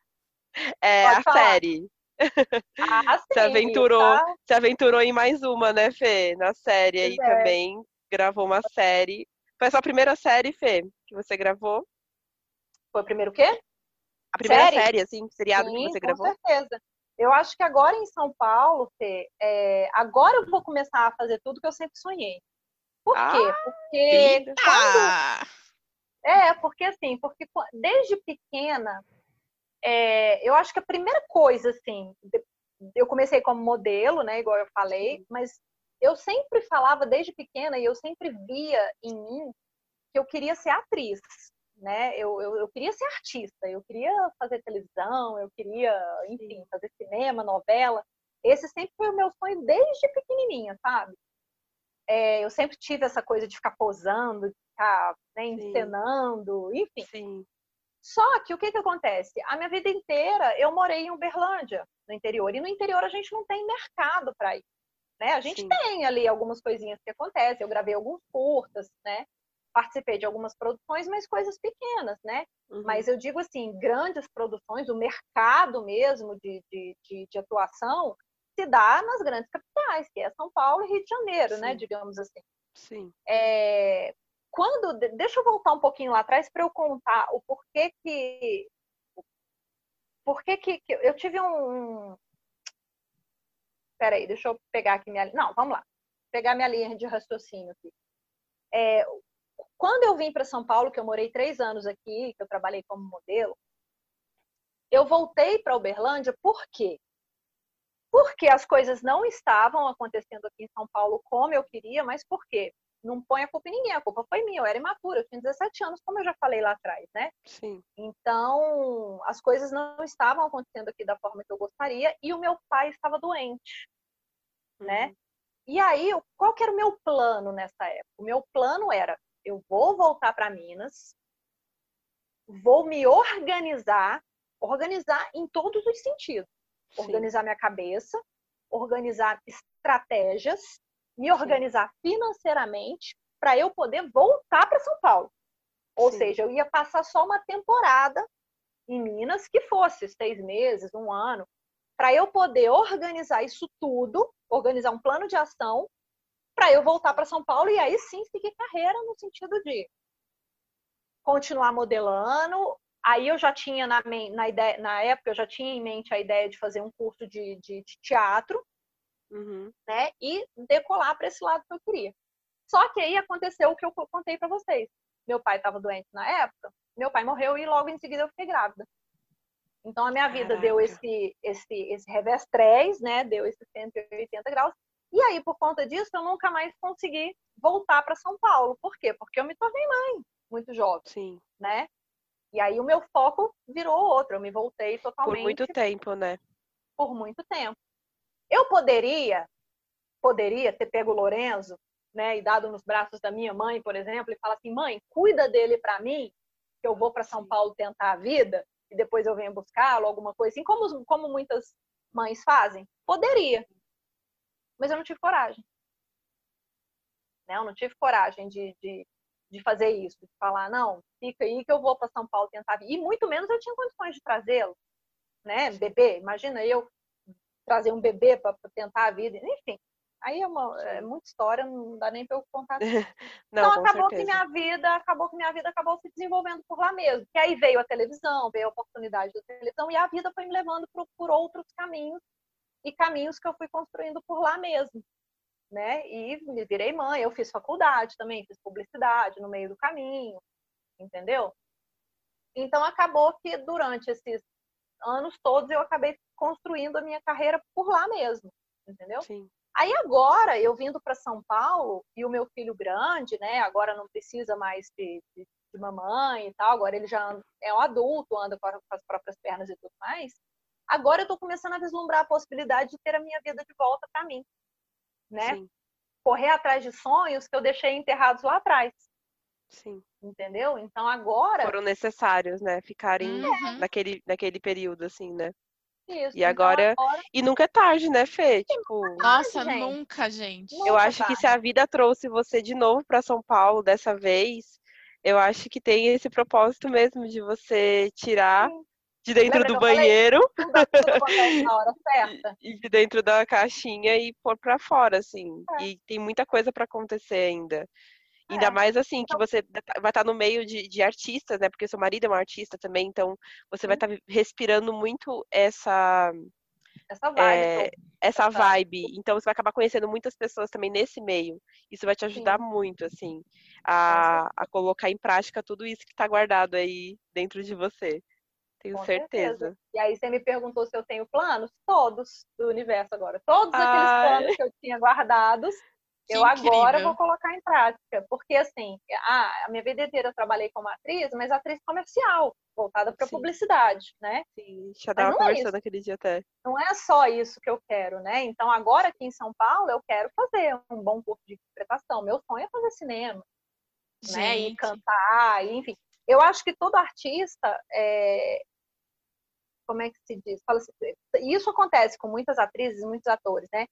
É Pode a falar. série. Ah, *laughs* sim. Se aventurou, tá? se aventurou em mais uma, né, Fê? Na série aí é. também. Gravou uma série. Foi a sua primeira série, Fê, que você gravou? Foi o primeiro o quê? A primeira Série? série, assim, seriado Sim, que você com gravou? certeza. Eu acho que agora em São Paulo, Fê, é, agora eu vou começar a fazer tudo que eu sempre sonhei. Por Ah, quê? Porque quando É, porque assim, porque qu- desde pequena, é, eu acho que a primeira coisa, assim, eu comecei como modelo, né, igual eu falei, mas eu sempre falava desde pequena e eu sempre via em mim que eu queria ser atriz, né, eu, eu, eu queria ser artista, eu queria fazer televisão, eu queria, enfim, fazer cinema, novela. Esse sempre foi o meu sonho desde pequenininha, sabe? É, eu sempre tive essa coisa de ficar posando, de ficar né, encenando, enfim. Sim. Só que o que, que acontece? A minha vida inteira eu morei em Uberlândia, no interior, e no interior a gente não tem mercado para ir. Né? A gente Sim. tem ali algumas coisinhas que acontecem, eu gravei alguns curtas, né? Participei de algumas produções, mas coisas pequenas, né? Uhum. Mas eu digo assim, grandes produções, o mercado mesmo de, de, de, de atuação se dá nas grandes capitais, que é São Paulo e Rio de Janeiro, né? Sim. Digamos assim. Sim. É, quando de- deixa eu voltar um pouquinho lá atrás para eu contar o porquê que porquê que, que eu tive um Peraí, deixa eu pegar aqui minha não vamos lá pegar minha linha de raciocínio aqui É, quando eu vim para São Paulo que eu morei três anos aqui que eu trabalhei como modelo eu voltei para Uberlândia por quê porque as coisas não estavam acontecendo aqui em São Paulo como eu queria, mas por quê? Não põe a culpa em ninguém, a culpa foi minha, eu era imatura, eu tinha 17 anos, como eu já falei lá atrás, né? Sim. Então, as coisas não estavam acontecendo aqui da forma que eu gostaria e o meu pai estava doente, né? Uhum. E aí, qual que era o meu plano nessa época? O meu plano era, eu vou voltar para Minas, vou me organizar, organizar em todos os sentidos Sim. organizar minha cabeça, organizar estratégias, me organizar financeiramente para eu poder voltar para São Paulo. Ou Sim. seja, eu ia passar só uma temporada em Minas que fosse seis meses, um ano, para eu poder organizar isso tudo, organizar um plano de ação para eu voltar para São Paulo e aí sim seguir carreira no sentido de continuar modelando, aí eu já tinha na, na, ideia, na época eu já tinha em mente a ideia de fazer um curso de, de, de teatro, Uhum. né? E decolar para esse lado que eu queria. Só que aí aconteceu o que eu co- contei para vocês. Meu pai estava doente na época, meu pai morreu e logo em seguida eu fiquei grávida. Então a minha vida deu esse esse esse revés 3, né? Deu esse 180 graus. E aí por conta disso eu nunca mais consegui voltar para São Paulo. Por quê? Porque eu me tornei mãe muito jovem Sim. né? E aí o meu foco virou outro, eu me voltei Por totalmente muito tempo, né? por muito tempo. Eu poderia, poderia ter pego o Lorenzo, né, e dado nos braços da minha mãe, por exemplo, e falar assim, mãe, cuida dele para mim, que eu vou para São. Paulo tentar a vida e depois eu venho buscá-lo, alguma coisa assim, como, como muitas mães fazem. Poderia, mas eu não tive coragem. Né? Eu não tive coragem de, de, de fazer isso, de falar, não, fica aí que eu vou para São Paulo tentar a vida. E muito menos eu tinha condições de trazê-lo, né? Bebê, imagina eu trazer um bebê para tentar a vida, enfim. Aí é, uma, é muita história, não dá nem para eu contar. *laughs* Não, então acabou certeza. que minha vida, acabou que minha vida acabou se desenvolvendo por lá mesmo. Que aí veio a televisão, veio a oportunidade da televisão e a vida foi me levando por, por outros caminhos e caminhos que eu fui construindo por lá mesmo, né? E me virei mãe, eu fiz faculdade também, fiz publicidade no meio do caminho, entendeu? Então acabou que durante esses anos todos eu acabei construindo a minha carreira por lá mesmo, entendeu? Sim. Aí agora, eu vindo para São Paulo e o meu filho grande, né? Agora não precisa mais de, de, de mamãe e tal, agora ele já anda, é um adulto, anda com, as próprias pernas e tudo mais. Agora eu estou começando a vislumbrar a possibilidade de ter a minha vida de volta para mim, né? Sim. Correr atrás de sonhos que eu deixei enterrados lá atrás. Sim. Entendeu? Então agora. Foram necessários, né? Ficarem Uhum. naquele, naquele período, assim, né? Isso. E agora- Então, agora E nunca é tarde, né, Fê? Tipo, Nossa, gente. nunca, gente. Nunca eu é acho que se tarde. a vida trouxe você de novo para São Paulo dessa vez, eu acho que tem esse propósito mesmo de você tirar Sim. de dentro Lembra do banheiro *laughs* e de dentro da caixinha e pôr para fora, assim. É. E tem muita coisa para acontecer ainda. Ainda É. mais assim, que Então- você vai estar no meio de, de artistas, né? Porque seu marido é um artista também, então você vai estar respirando muito essa, Essa vibe. é, essa vibe. Então você vai acabar conhecendo muitas pessoas também nesse meio. Isso vai te ajudar muito, assim, a, a colocar em prática tudo isso que está guardado aí dentro de você. Tenho certeza. certeza. E aí você me perguntou se eu tenho planos? Todos do universo agora. Todos aqueles Ai. planos que eu tinha guardados, Eu agora incrível. vou colocar em prática. Porque assim, a, a minha vida inteira eu trabalhei como atriz, mas atriz comercial, voltada para publicidade, né? Sim, já tava não é conversando aquele dia até. Não é só isso que eu quero, né? Então agora aqui em São Paulo eu quero fazer um bom curso de interpretação. Meu sonho é fazer cinema. né? E Gente, cantar, e, enfim. Eu acho que todo artista, é, como é que se diz? Fala assim, isso acontece com muitas atrizes, muitos atores, né?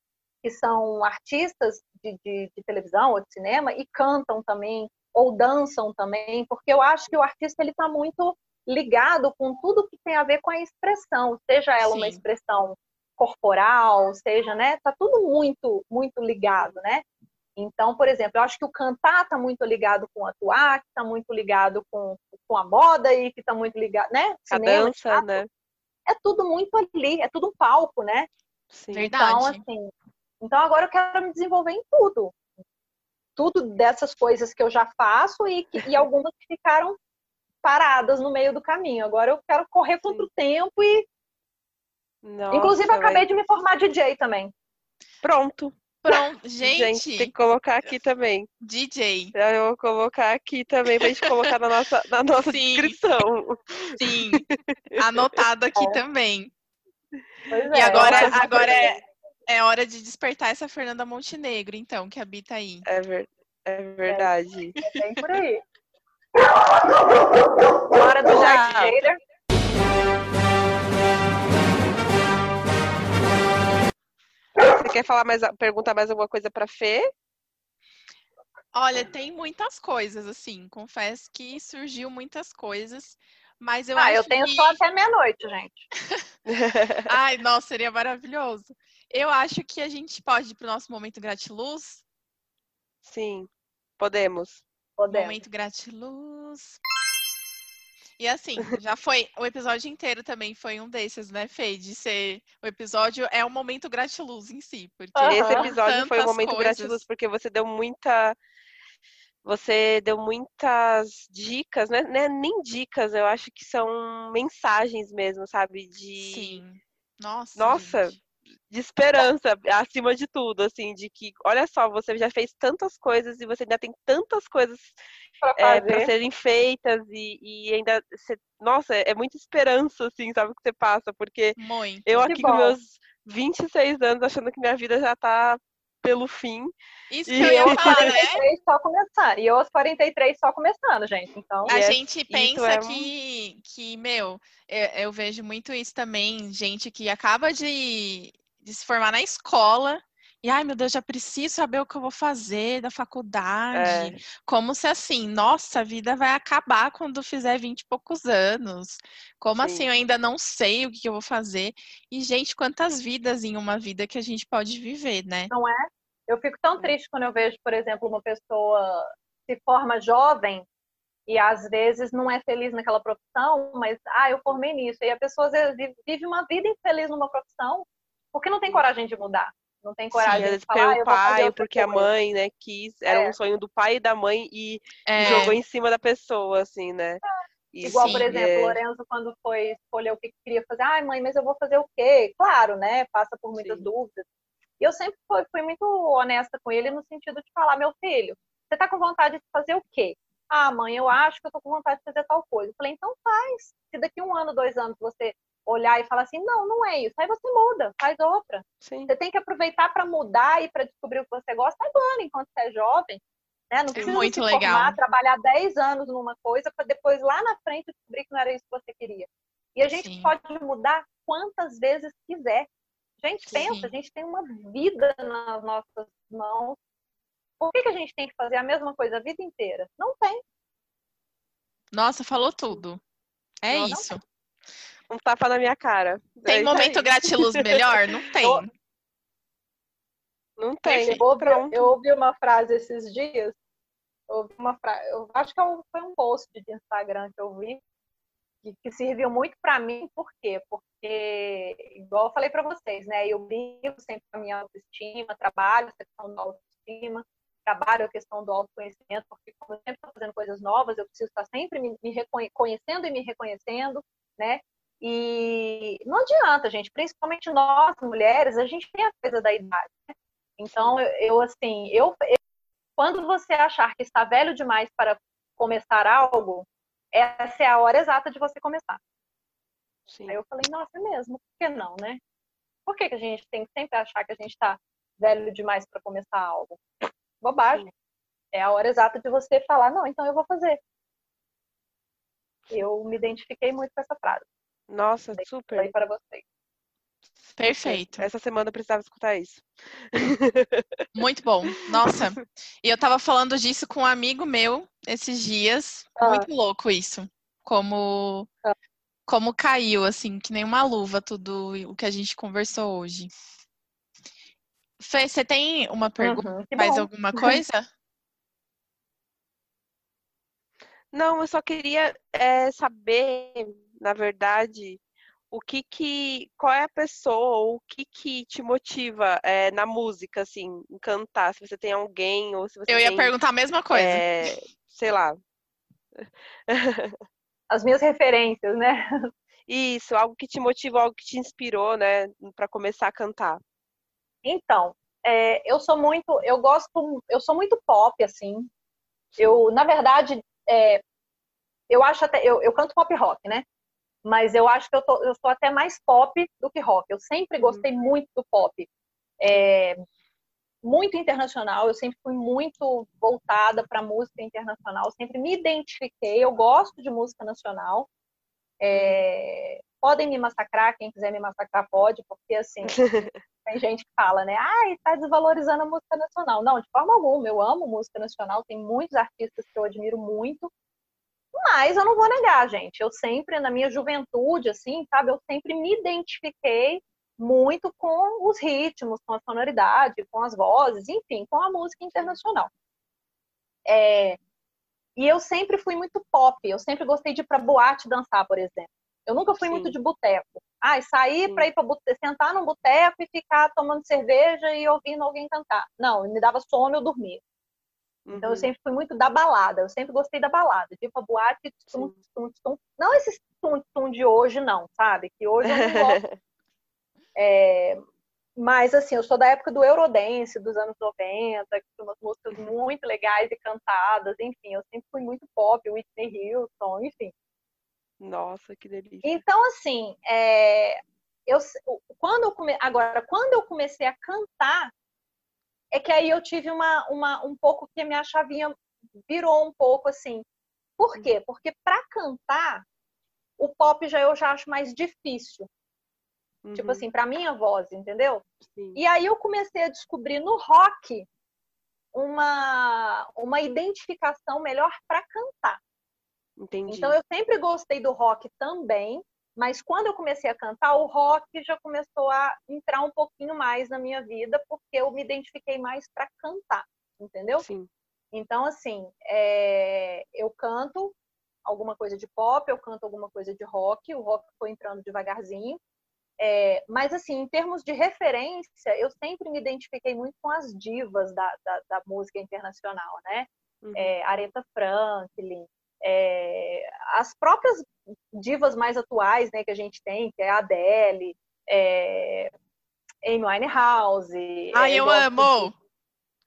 Que são artistas de, de, de televisão ou de cinema e cantam também ou dançam também, porque eu acho que o artista ele está muito ligado com tudo que tem a ver com a expressão, seja ela uma Sim. expressão corporal, seja, né? Tá tudo muito, muito ligado, né? Então, por exemplo, eu acho que o cantar está muito ligado com o atuar, que está muito ligado com, com a moda e que está muito ligado, né? A Cinema, dança, teatro, né? É tudo muito ali, é tudo um palco, né? Sim. Verdade. Então, assim, então agora eu quero me desenvolver em tudo. Tudo dessas coisas que eu já faço e, que- e algumas que ficaram paradas no meio do caminho. Agora eu quero correr contra o tempo e, Nossa, inclusive, eu acabei de me formar DJ também. Pronto. pronto. *laughs* Gente, Gente, tem que colocar aqui também. DJ. Eu vou colocar aqui também pra gente colocar na nossa, na *laughs* nossa Sim. descrição. Sim. Anotado aqui também. Pois E é, agora, agora é, é hora de despertar essa Fernanda Montenegro, então, que habita aí. É, ver- é verdade. Bem por aí. Hora do Shader. Você quer falar mais, perguntar mais alguma coisa pra Fê? Olha, tem muitas coisas, assim. Confesso que surgiu muitas coisas, mas eu Ah, acho eu tenho que... só até meia-noite, gente. *laughs* Ai, nossa, seria maravilhoso. Eu acho que a gente pode ir pro nosso momento gratiluz. Sim, podemos. Podemos. Momento gratiluz. E assim, já foi. O episódio inteiro também foi um desses, né, Fê? De ser. O episódio é um momento gratiluz em si. Porque Aham. Esse episódio foi um momento coisas. gratiluz, porque você deu muita. Você deu muitas dicas, né? né, Nem dicas, eu acho que são mensagens mesmo, sabe? De, Sim. Nossa. Nossa, gente. De esperança, acima de tudo, assim, de que, olha só, você já fez tantas coisas e você ainda tem tantas coisas Pra é, fazer. para serem feitas e, e ainda, você- nossa, é muita esperança, assim, sabe, que você passa, porque Muito. eu aqui com meus 26 anos achando que minha vida já tá pelo fim, Isso E que eu E ia eu falar, né? 43 só começando. E eu aos 43 só começando, gente. Então, A E é- gente pensa é que, que, meu, eu, eu vejo muito isso também, gente que acaba de, de se formar na escola e, ai meu Deus, já preciso saber o que eu vou fazer da faculdade. é, Como se assim, nossa, a vida vai acabar quando fizer 20 e poucos anos. Como Sim. assim, eu ainda não sei o que eu vou fazer. E, gente, quantas vidas em uma vida que a gente pode viver, né? não é? Eu fico tão triste quando eu vejo, por exemplo, uma pessoa se forma jovem e às vezes não é feliz naquela profissão, mas, ah, eu formei nisso. E a pessoa às vezes vive uma vida infeliz numa profissão porque não tem coragem de mudar. Não tem coragem às de falar, pelo ah, pai, porque a coisa. mãe, né, quis, era É. um sonho do pai e da mãe e, e É, jogou em cima da pessoa, assim, né? Igual, Sim, por exemplo, é. o Lorenzo, quando foi escolher o que queria fazer, ai, mãe, mas eu vou fazer o quê? Claro, né? Passa por muitas Sim. dúvidas. E eu sempre fui, fui muito honesta com ele no sentido de falar, meu filho, você tá com vontade de fazer o quê? Ah, mãe, eu acho que eu tô com vontade de fazer tal coisa. Eu falei, então faz. Se daqui um ano, dois anos, você olhar e falar assim, não, não é isso, aí você muda, faz outra. Sim. Você tem que aproveitar para mudar e para descobrir o que você gosta agora, enquanto você é jovem. Né? Não precisa muito se legal. formar, trabalhar 10 anos numa coisa para depois lá na frente descobrir que não era isso que você queria. E a gente Sim. pode mudar quantas vezes quiser. Gente, Sim. pensa, a gente tem uma vida nas nossas mãos. Por que, que a gente tem que fazer a mesma coisa a vida inteira? Não tem. Nossa, falou tudo. É Não, não isso. Um tapa na minha cara. É Tem isso momento gratiluz melhor? Não *laughs* tem. Eu- Não tem. Eu ouvi, eu ouvi uma frase esses dias. Eu ouvi uma frase, eu acho que é foi um post de Instagram que eu vi que, que serviu muito para mim. Por quê? Porque, igual eu falei para vocês, né? Eu vivo sempre com a minha autoestima, trabalho a questão da autoestima, trabalho a questão do autoconhecimento, porque como eu sempre estou fazendo coisas novas, eu preciso estar sempre me, me reconhecendo e me reconhecendo, né? E não adianta, gente, principalmente nós, mulheres, a gente tem a coisa da idade. né? Então, eu, assim, eu, eu- quando você achar que está velho demais para começar algo, essa é a hora exata de você começar. Sim. Aí eu falei, nossa, é mesmo, por que não, né? Por que, que a gente tem que sempre achar que a gente está velho demais para começar algo? Bobagem. É a hora exata de você falar, não, então eu vou fazer. Eu me identifiquei muito com essa frase. Nossa, super. para vocês. Perfeito. Essa semana eu precisava escutar isso. Muito bom. Nossa, e eu tava falando disso com um amigo meu esses dias. Ah. Muito louco isso. Como Ah. como caiu assim, que nem uma luva tudo o que a gente conversou hoje. Fê, você tem uma pergunta? Uhum, Mais alguma *laughs* coisa? Não, eu só queria é, saber, na verdade, o que que, qual é a pessoa, ou o que que te motiva é, na música, assim, em cantar? Se você tem alguém, ou se você Eu ia tem, perguntar a mesma coisa. é, sei lá, *laughs* As minhas referências, né? isso, algo que te motivou, algo que te inspirou, né, para começar a cantar. Então, é, eu sou muito, eu gosto, eu sou muito pop, assim. Eu, na verdade, é, eu acho até, eu, eu canto pop rock, né? Mas eu acho que eu, tô, eu sou até mais pop do que rock. Eu sempre Uhum. gostei muito do pop. É, muito internacional, eu sempre fui muito voltada para música internacional, sempre me identifiquei. Eu gosto de música nacional. É, podem me massacrar, quem quiser me massacrar pode, porque assim, *laughs* tem gente que fala, né? Ah, está desvalorizando a música nacional. Não, de forma alguma. Eu amo música nacional, tem muitos artistas que eu admiro muito. Mas eu não vou negar, gente. Eu sempre, na minha juventude, assim, sabe? Eu sempre me identifiquei muito com os ritmos, com a sonoridade, com as vozes, enfim, com a música internacional. É, E eu sempre fui muito pop. Eu sempre gostei de ir pra boate dançar, por exemplo. Eu nunca fui Sim. muito de boteco. Ah, sair para ir para sentar num boteco e ficar tomando cerveja e ouvindo alguém cantar. Não, me dava sono, eu dormia. Então eu Uhum. sempre fui muito da balada. Eu sempre gostei da balada, de ir pra boate, tum, tum, tum. não esses tum, tum de hoje não, sabe? Que hoje eu não gosto. *laughs* É, mas assim, eu sou da época do Eurodance, dos anos 90, que tinha umas músicas muito legais e cantadas, enfim, eu sempre fui muito pop, Whitney Houston, enfim. Nossa, que delícia. Então, assim, é, eu, quando eu come, agora, quando eu comecei a cantar, é que aí eu tive uma, uma um pouco que a minha chavinha virou um pouco assim. Por quê? Porque para cantar, o pop já eu já acho mais difícil. Tipo Uhum, assim, para minha voz, entendeu? sim. E aí eu comecei a descobrir no rock uma, uma identificação melhor para cantar. Entendi. Então eu sempre gostei do rock também, mas quando eu comecei a cantar, o rock já começou a entrar um pouquinho mais na minha vida, porque eu me identifiquei mais para cantar, entendeu? Sim. Então, assim, é, eu canto alguma coisa de pop, eu canto alguma coisa de rock, o rock foi entrando devagarzinho. É, mas, assim, em termos de referência, eu sempre me identifiquei muito com as divas da, da, da música internacional, né? Uhum. É, Aretha Franklin, É, as próprias divas mais atuais, né, que a gente tem, que é a Adele, é, Amy Winehouse. Ai, eu, eu amo!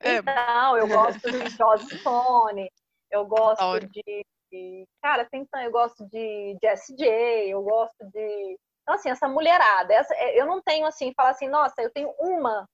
De... Então, eu gosto de Joss *laughs* Stone, eu gosto de, de, Cara, tem, eu gosto de Jessie J, eu gosto de. Então, assim, essa mulherada, essa, é, eu não tenho assim, falar assim, nossa, eu tenho uma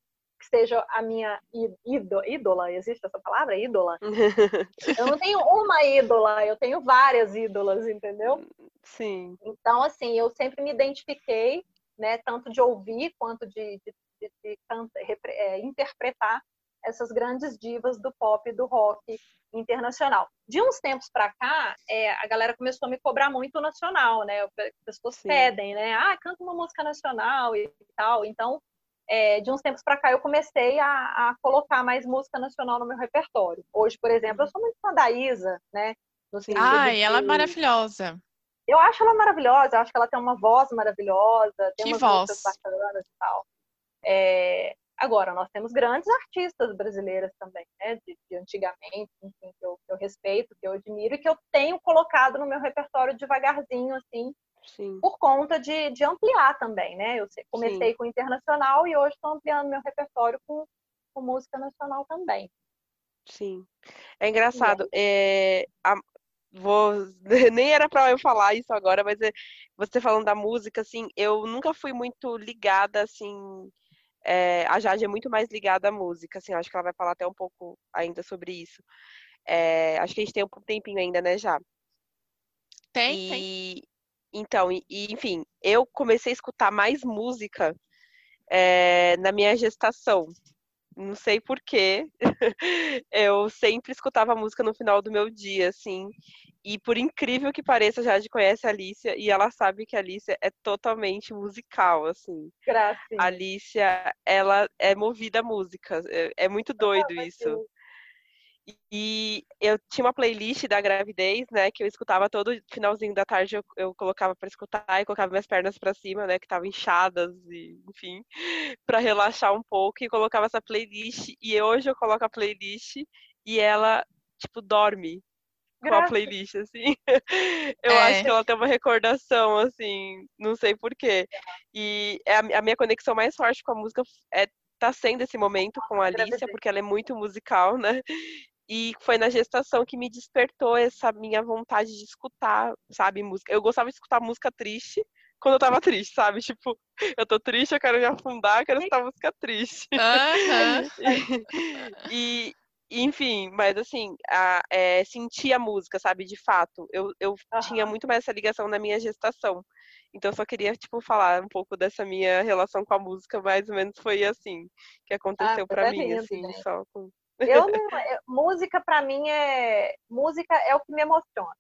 que seja a minha ídola, ídola, existe essa palavra? Ídola? *laughs* eu não tenho uma ídola, eu tenho várias ídolas, entendeu? Sim. Então, assim, eu sempre me identifiquei, né, tanto de ouvir quanto de, de, de, de canta, é, interpretar essas grandes divas do pop e do rock internacional. De uns tempos para cá, é, a galera começou a me cobrar muito nacional, né? As pessoas Sim. pedem, né? Ah, canta uma música nacional e tal. Então, é, de uns tempos para cá, eu comecei a, a, colocar mais música nacional no meu repertório. Hoje, por exemplo, eu sou muito fã da Isa, né? Ah, ela é maravilhosa. Eu acho ela maravilhosa, eu acho que ela tem uma voz maravilhosa, tem que umas voz. músicas bacanas e tal. É, Agora, nós temos grandes artistas brasileiras também, né? De, de antigamente, enfim, que eu, que eu, respeito, que eu admiro e que eu tenho colocado no meu repertório devagarzinho, assim, Sim. por conta de, de, ampliar também, né? Eu comecei Sim. com internacional e hoje estou ampliando meu repertório com, com, música nacional também. Sim. É engraçado. É, a, vou, *laughs* nem era para eu falar isso agora, mas é, você falando da música, assim, eu nunca fui muito ligada, assim é, a Jade é muito mais ligada à música, assim, acho que ela vai falar até um pouco ainda sobre isso. É, acho que a gente tem um tempinho ainda, né, já? Tem, e, tem. Então, e, enfim, eu comecei a escutar mais música é, na minha gestação. Não sei porquê. *laughs* eu sempre escutava música no final do meu dia, assim. E por incrível que pareça, a Jade conhece a Alicia e ela sabe que a Alicia é totalmente musical, assim. Graças. A Alicia, ela é movida a música. É, é muito doido ah, isso. E eu tinha uma playlist da gravidez, né, que eu escutava todo finalzinho da tarde, eu, eu colocava para escutar e colocava minhas pernas para cima, né, que estavam inchadas e, enfim, *laughs* para relaxar um pouco e colocava essa playlist e hoje eu coloco a playlist e ela tipo dorme com a playlist, assim. *laughs* Eu é. acho que ela tem uma recordação, assim, não sei porquê. E é a, a, minha conexão mais forte com a música é tá sendo esse momento com a Alicia, porque ela é muito musical, né? E foi na gestação que me despertou essa minha vontade de escutar, sabe, música. Eu gostava de escutar música triste quando eu tava triste, sabe? Tipo, *laughs* eu tô triste, eu quero me afundar, quero escutar música triste. *laughs* e, enfim, mas assim, a, é, sentir a música, sabe, de fato. Eu, eu uhum. tinha muito mais essa ligação na minha gestação. Então, eu só queria, tipo, falar um pouco dessa minha relação com a música, mais ou menos foi assim que aconteceu ah, para mim, assim, né? só com... Eu não, eu, música para mim é música é o que me emociona,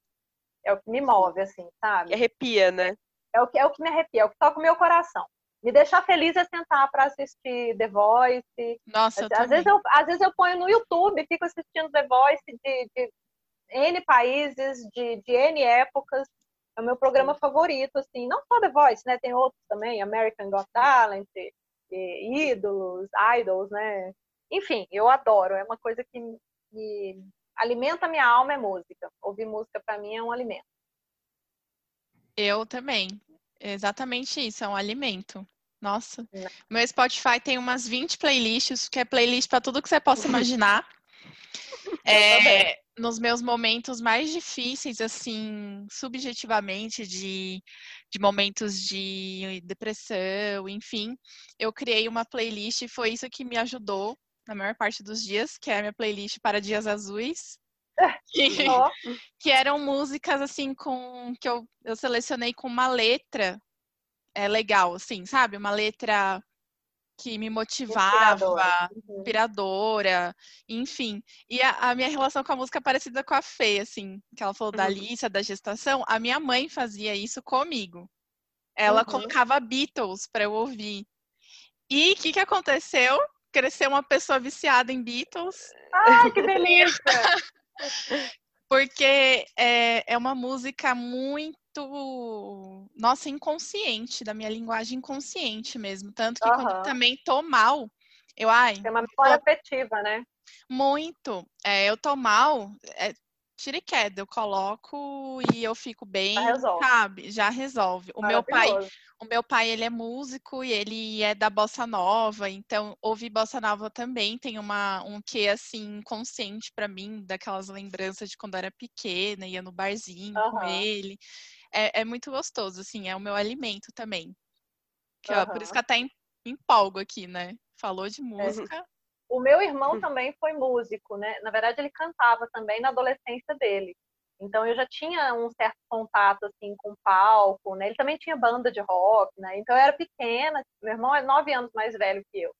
é o que me move, assim, sabe? Arrepia, né? É o que é o que me arrepia, é o que toca o meu coração me deixar feliz é sentar para assistir The Voice. Nossa, às, vezes eu, às vezes eu ponho no YouTube, fico assistindo The Voice de, de N países, de, de N épocas. É o meu programa favorito, assim. Não só The Voice, né? Tem outros também, American Got Talent, Ídolos, Idols, né? Enfim, eu adoro. É uma coisa que me alimenta a minha alma, é música. Ouvir música para mim é um alimento. Eu também. Exatamente isso, é um alimento. Nossa. Meu Spotify tem umas 20 playlists, que é playlist para tudo que você possa imaginar. *laughs* é, nos meus momentos mais difíceis, assim, subjetivamente, de, de momentos de depressão, enfim, eu criei uma playlist e foi isso que me ajudou na maior parte dos dias, que é a minha playlist para dias azuis. *laughs* Que, oh. que eram músicas assim com que eu, eu selecionei com uma letra é legal, assim, sabe? Uma letra que me motivava, inspiradora, uhum. inspiradora enfim. E a, a, minha relação com a música é parecida com a Fê, assim, que ela falou uhum. da Alicia, da gestação. A minha mãe fazia isso comigo. Ela uhum. colocava Beatles para eu ouvir. E o que, que aconteceu? Cresceu uma pessoa viciada em Beatles. Ai, que delícia! *laughs* Porque é, é uma música muito nossa, inconsciente, da minha linguagem inconsciente mesmo. Tanto que uhum. quando eu também tô mal, eu ai. Tem uma memória afetiva, né? Muito. É, eu tô mal. É, tira e queda, eu coloco e eu fico bem, Já resolve. sabe? Já resolve. O meu pai, o meu pai, ele é músico e ele é da bossa nova, então ouvir bossa nova também tem uma um quê assim consciente pra mim, daquelas lembranças de quando eu era pequena, ia no barzinho com Aham. ele. É, é muito gostoso, assim, é o meu alimento também. Que, ó, por isso que até em- empolgo aqui, né? Falou É. de música. O meu irmão também foi músico, né? Na verdade, ele cantava também na adolescência dele. Então, eu já tinha um certo contato, assim, com palco, né? Ele também tinha banda de rock, né? Então, eu era pequena. Meu irmão é nove anos mais velho que eu.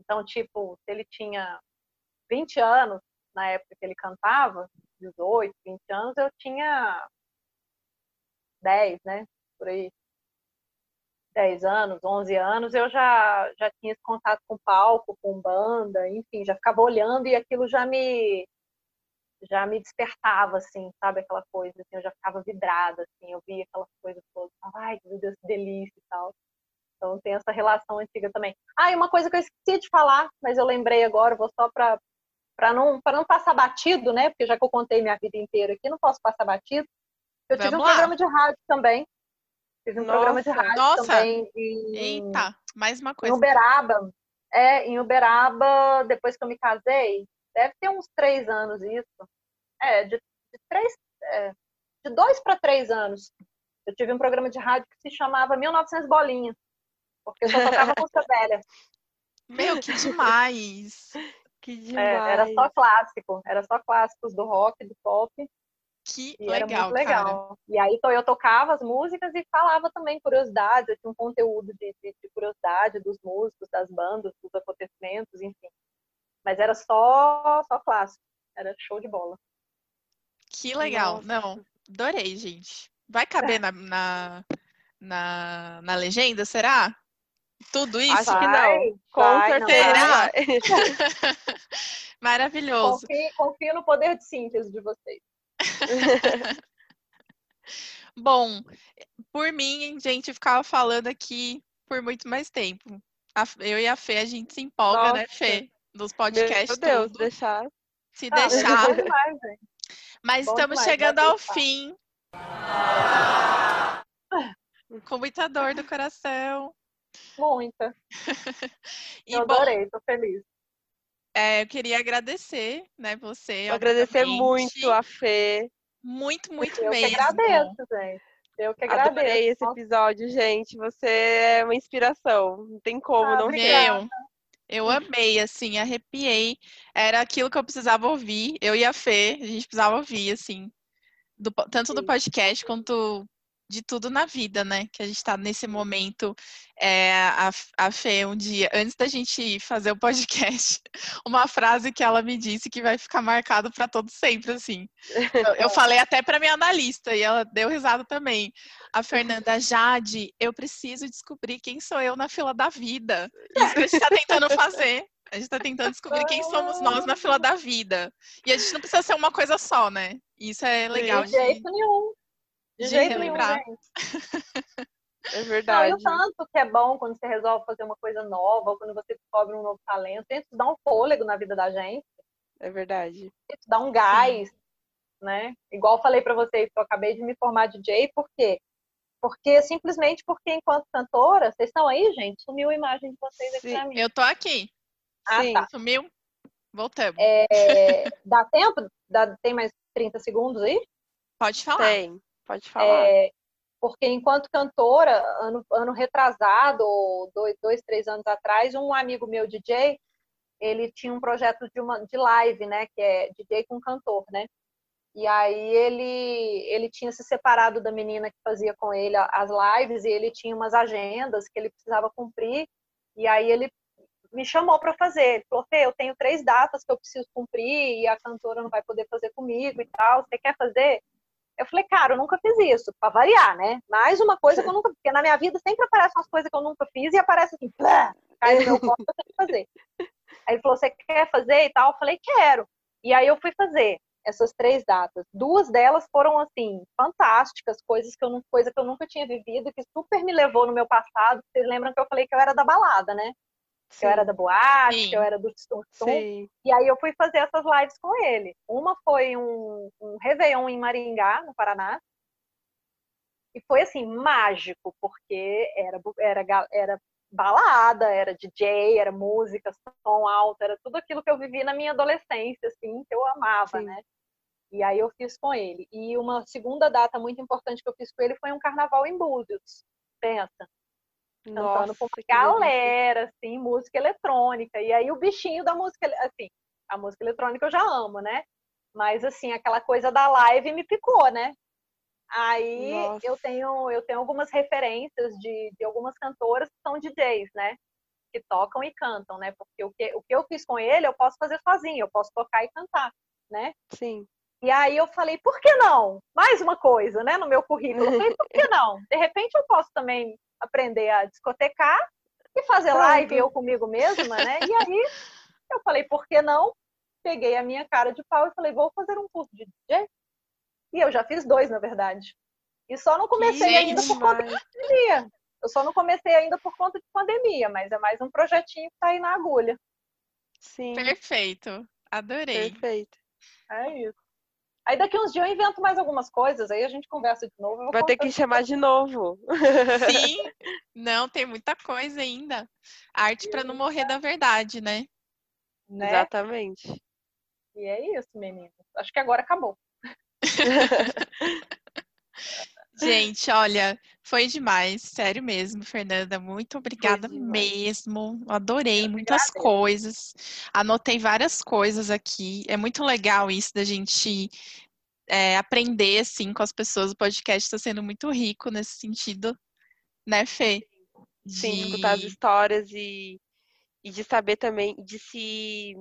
Então, tipo, se ele tinha 20 anos na época que ele cantava, 18, 20 anos, eu tinha 10, né? Por aí. 10 anos, 11 anos, eu já, já tinha esse contato com palco, com banda, enfim, já ficava olhando e aquilo já me já me despertava, assim, sabe? Aquela coisa, assim, eu já ficava vidrada, assim, eu via aquelas coisas todas, ai, meu Deus, que delícia e tal. Então tem essa relação antiga também. Ah, e uma coisa que eu esqueci de falar, mas eu lembrei agora, vou só para para não para não passar batido, né? Porque já que eu contei minha vida inteira aqui, não posso passar batido. Eu tive Vamos um lá. programa de rádio também. Tive um programa de Nossa, rádio nossa. também em, Eita, mais uma em coisa. Uberaba. É, em Uberaba, depois que eu me casei, deve ter uns três anos isso. É, de, de três, é, de dois para três anos. Eu tive um programa de rádio que se chamava 1900 Bolinhas, porque eu só tocava *laughs* música velha. Meu, que demais! *laughs* Que É, demais. era só clássico, era só clássicos do rock, do pop. Que E era legal, muito legal. E aí então, eu tocava as músicas e falava também curiosidades, eu tinha um conteúdo de, de- de curiosidade dos músicos, das bandas, dos acontecimentos, enfim. Mas era só, só clássico, era show de bola. Que legal. Nossa. Não, adorei, gente. Vai caber na, na, na, na legenda, será? Tudo isso? Acho que Vai, não. Com vai, certeza. *laughs* Maravilhoso. Confio, confio no poder de síntese de vocês. *laughs* Bom, por mim, gente, ficava falando aqui por muito mais tempo. A- eu e a Fê, a gente se empolga, né, Nossa. Fê? Dos Meu podcasts, Deus, tudo. deixar. Se Ah, *laughs* deixar. demais. Mas bom estamos demais, chegando ao pensar. fim. Com muita dor do coração. Muita. *laughs* E eu bom, adorei, tô feliz. É, eu queria agradecer, né, você. Agradecer muito a Fê. Muito, muito Eu que mesmo. agradeço, gente. Eu que agradeço. Adorei esse episódio, gente. Você é uma inspiração. Não tem como Ah, não obrigada. ser. Meu, eu amei, assim, arrepiei. Era aquilo que eu precisava ouvir. Eu e a Fê, a gente precisava ouvir, assim, do tanto do Sim. podcast quanto de tudo na vida, né? Que a gente tá nesse momento. É, a, a Fê, um dia, antes da gente fazer o podcast, *laughs* uma frase que ela me disse que vai ficar marcado para todo sempre, assim. Eu, eu *laughs* falei até para minha analista e ela deu risada também. A Fernanda, Jade, eu preciso descobrir quem sou eu na fila da vida. Isso que a gente está tentando fazer. A gente está tentando descobrir quem somos nós na fila da vida. E a gente não precisa ser uma coisa só, né? Isso é legal De de, jeito nenhum. De, jeito nenhum, relembrar. *laughs* É Não, verdade. e o tanto que é bom quando você resolve fazer uma coisa nova, ou quando você descobre um novo talento. Isso dá um fôlego na vida da gente. É verdade. Isso dá um gás, né? Igual eu falei pra vocês, que eu acabei de me formar DJ, por quê? Porque simplesmente porque enquanto cantora, vocês estão aí, gente? Sumiu a imagem de vocês aqui Sim. pra mim. Eu tô aqui. Ah, Sim. tá. Sumiu? Voltamos. É, dá tempo? Dá- tem mais 30 segundos aí? Pode falar. Tem. Pode falar. É, porque enquanto cantora, ano, ano retrasado, ou dois, dois, três anos atrás, um amigo meu, DJ, ele tinha um projeto de, uma, de live, né? Que é DJ com cantor, né? E aí ele, ele tinha se separado da menina que fazia com ele as lives e ele tinha umas agendas que ele precisava cumprir. E aí ele me chamou para fazer. Ele falou, Fê, eu tenho três datas que eu preciso cumprir e a cantora não vai poder fazer comigo e tal. Você quer fazer? Eu falei, cara, eu nunca fiz isso, para variar, né? Mais uma coisa que eu nunca, porque na minha vida sempre aparecem umas coisas que eu nunca fiz e aparece assim, plá, cai no meu *laughs* colo, eu tenho que fazer. Aí ele falou, você quer fazer e tal? Eu falei, quero. E aí eu fui fazer essas três datas. Duas delas foram assim fantásticas, coisas que eu não, coisa que eu nunca tinha vivido, que super me levou no meu passado. Vocês lembram que eu falei que eu era da balada, né? Que eu era da boate, Sim. eu era do tum, tum. Sim. E aí eu fui fazer essas lives com ele. Uma foi um, um Réveillon em Maringá, no Paraná. E foi assim, mágico, porque era, era, era balada, era DJ, era música, som alto, era tudo aquilo que eu vivi na minha adolescência, assim, que eu amava, Sim. né? E aí eu fiz com ele. E uma segunda data muito importante que eu fiz com ele foi um carnaval em Búzios. Pensa cantando Nossa, com uma delícia. galera, assim, música eletrônica. E aí o bichinho da música, assim, a música eletrônica eu já amo, né? Mas assim, aquela coisa da live me picou, né? Aí Nossa. eu tenho eu tenho algumas referências de, de algumas cantoras que são DJs, né? Que tocam e cantam, né? Porque o que, o que eu fiz com ele, eu posso fazer sozinho, eu posso tocar e cantar, né? Sim. E aí eu falei, por que não? Mais uma coisa, né, no meu currículo. Eu falei, por que *laughs* não? De repente eu posso também aprender a discotecar e fazer Pronto. live eu comigo mesma, né? E aí eu falei, por que não? Peguei a minha cara de pau e falei, vou fazer um curso de DJ. E eu já fiz dois, na verdade. E só não comecei ainda por conta de pandemia. Eu só não comecei ainda por conta de pandemia, mas é mais um projetinho que tá aí na agulha. Sim, Perfeito. Adorei. perfeito. É isso. Aí daqui uns dias eu invento mais algumas coisas, aí a gente conversa de novo. Vai ter que chamar de novo. Sim. Não, tem muita coisa ainda. Arte para não morrer da verdade, né? né? Exatamente. E é isso, meninas. Acho que agora acabou. *laughs* Gente, olha, foi demais, sério mesmo, Fernanda. Muito obrigada mesmo. Adorei muitas coisas. Anotei várias coisas aqui. É muito legal isso da gente é, aprender assim com as pessoas. O podcast está sendo muito rico nesse sentido, né, Fê? Sim, De- escutar as histórias e, e de saber também, de se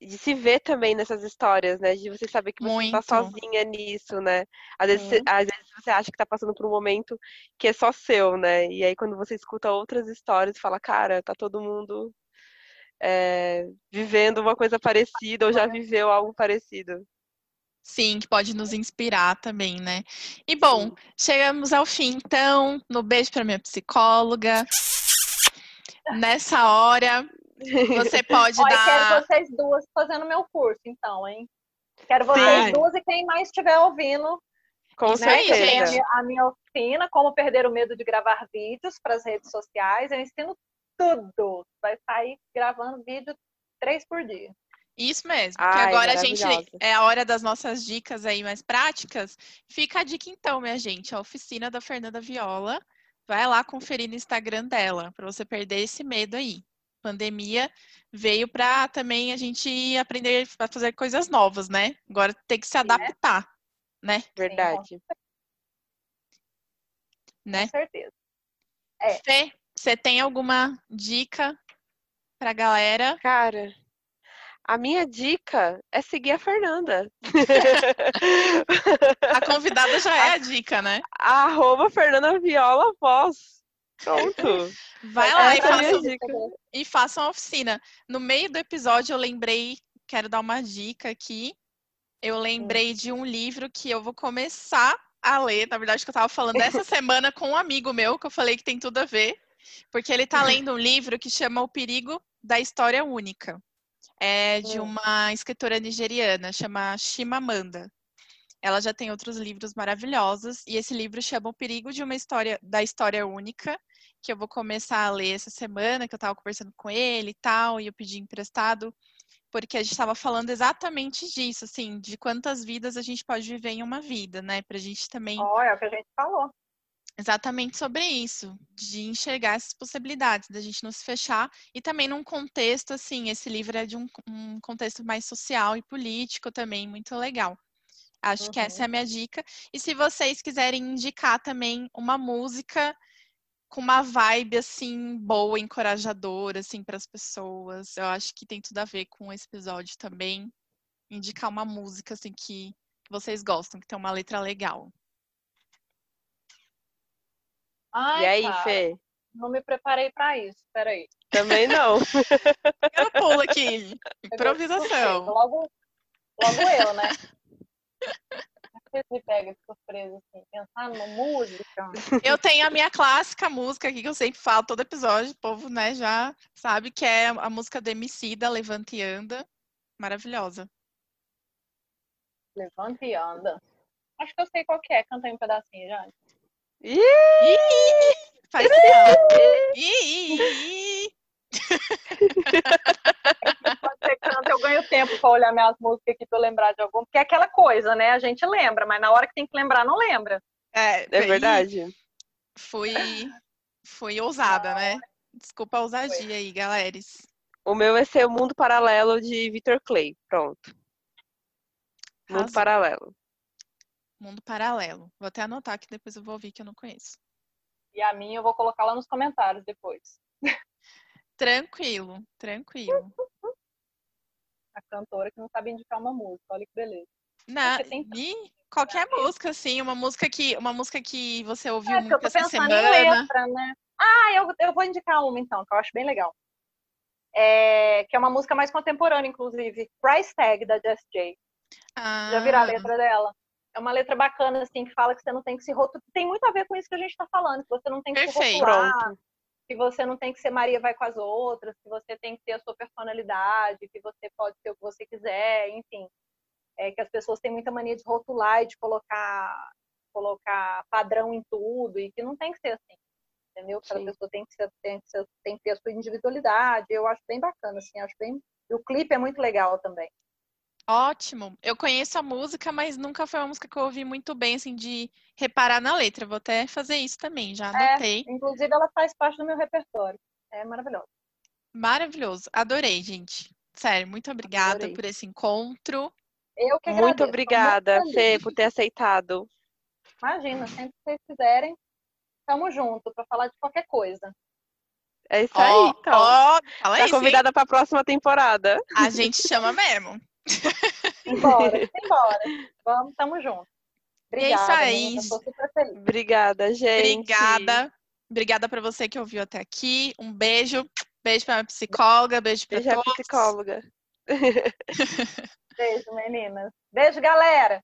de se ver também nessas histórias, né? De você saber que você tá Muito. sozinha nisso, né? Às vezes, você- às vezes você acha que tá passando por um momento que é só seu, né? E aí quando você escuta outras histórias, fala, cara, tá todo mundo é, vivendo uma coisa parecida ou já viveu algo parecido. Sim, que pode nos inspirar também, né? E bom, Sim. chegamos ao fim, então. No beijo para minha psicóloga. Nessa hora, você pode Olha, dar. quero vocês duas fazendo meu curso, então, hein? Quero vocês Vai. duas e quem mais estiver ouvindo, Com né? Certeza. gente. minha, a minha oficina, como perder o medo de gravar vídeos para as redes sociais. Eu ensino tudo. Vai sair gravando vídeo três por dia. Isso mesmo, porque Ai, agora a gente é a hora das nossas dicas aí mais práticas. Fica a dica então, minha gente, a oficina da Fernanda Viola. Vai lá conferir no Instagram dela, para você perder esse medo aí. Pandemia veio para também a gente aprender a fazer coisas novas, né? Agora tem que se adaptar, né? Verdade. Né? Com certeza. É. Fê, você tem alguma dica pra galera? Cara, a minha dica é seguir a Fernanda. *laughs* A convidada já é a dica, né? Arroba Fernanda Viola Voz. Pronto. Vai lá e é faça, dica. e faça uma oficina. No meio do episódio, eu lembrei, quero dar uma dica aqui. Eu lembrei de um livro que eu vou começar a ler. Na verdade, que eu estava falando essa *laughs* semana com um amigo meu, que eu falei que tem tudo a ver. Porque ele está lendo um livro que chama O Perigo da História Única. É de Hum. uma escritora nigeriana, chama Chimamanda. Ela já tem outros livros maravilhosos e esse livro chama O Perigo de uma história da história única, que eu vou começar a ler essa semana, que eu estava conversando com ele e tal, e eu pedi emprestado, porque a gente estava falando exatamente disso, assim, de quantas vidas a gente pode viver em uma vida, né? Pra gente também Olha, é o que a gente falou. exatamente sobre isso, de enxergar essas possibilidades, da gente não se fechar, e também num contexto, assim, esse livro é de um, um contexto mais social e político também, muito legal. Acho que essa é a minha dica. E se vocês quiserem indicar também uma música com uma vibe, assim, boa, encorajadora, assim, para as pessoas, eu acho que tem tudo a ver com esse episódio também. Indicar uma música, assim, que vocês gostam, que tem uma letra legal. Ai, E aí, cara, Fê? não me preparei para isso. Peraí. Também não. Eu pulo aqui. *laughs* Improvisação. Logo, logo eu, né? Vocês me pegam de surpresa, assim, pensar numa música. Eu tenho a minha clássica música aqui que eu sempre falo todo episódio, o povo, né, já sabe que é a música do Emicida, Levante e Anda. Maravilhosa. Levanta e anda. Acho que eu sei qual que é, canta aí um pedacinho, já. Ih, Ih, faz não. Ih, ih, ih. *laughs* Ganho tempo pra olhar minhas músicas aqui pra eu lembrar de algum. Porque é aquela coisa, né? A gente lembra, mas na hora que tem que lembrar, não lembra. É, é verdade. Fui, fui ousada, né? Desculpa a ousadia aí, galeres. O meu vai ser o Mundo Paralelo de Victor Clay. Pronto. Mundo Arrasou. Paralelo. Mundo Paralelo. Vou até anotar que depois eu vou ouvir que eu não conheço. E a minha eu vou colocar lá nos comentários depois. Tranquilo, tranquilo. A cantora que não sabe indicar uma música. Olha que beleza. Na, e qualquer música, assim, uma música que, uma música que você ouviu É, porque eu muito tô essa pensando semana. em letra, né? Ah, eu, eu vou indicar uma então, que eu acho bem legal. É, que é uma música mais contemporânea, inclusive. Price Tag, da Jess J. Já viram a Ah, letra dela? É uma letra bacana, assim, que fala que você não tem que se rotular. Tem muito a ver com isso que a gente tá falando, que você não tem que Perfeito. se rotular, Pronto. Que você não tem que ser Maria vai com as outras, que você tem que ter a sua personalidade, que você pode ser o que você quiser, enfim. É que as pessoas têm muita mania de rotular e de colocar, colocar padrão em tudo, e que não tem que ser assim. Entendeu? Cada Sim. pessoa tem que, ser, tem, que ser- tem que ter a sua individualidade. Eu acho bem bacana, assim, acho bem. E o clipe é muito legal também. Ótimo. Eu conheço a música, mas nunca foi uma música que eu ouvi muito bem, assim, de reparar na letra. Vou até fazer isso também, já É. anotei. Inclusive, ela faz parte do meu repertório. É maravilhoso. Maravilhoso. Adorei, gente. Sério, muito obrigada Adorei. por esse encontro. Eu que agradeço. Muito obrigada, muito Fê, por ter aceitado. Imagina, sempre que vocês quiserem, tamo junto para falar de qualquer coisa. É isso Ó, aí, então. fala tá isso, convidada para a próxima temporada. A gente chama mesmo. *laughs* Embora, embora. *laughs* Vamos, tamo junto. E é isso Obrigada, aí. menina, tô super feliz. Obrigada, gente. Obrigada. Obrigada para você que ouviu até aqui. Um beijo. Beijo para minha psicóloga, beijo para Beijo a todos. psicóloga. *laughs* Beijo, meninas. Beijo, galera.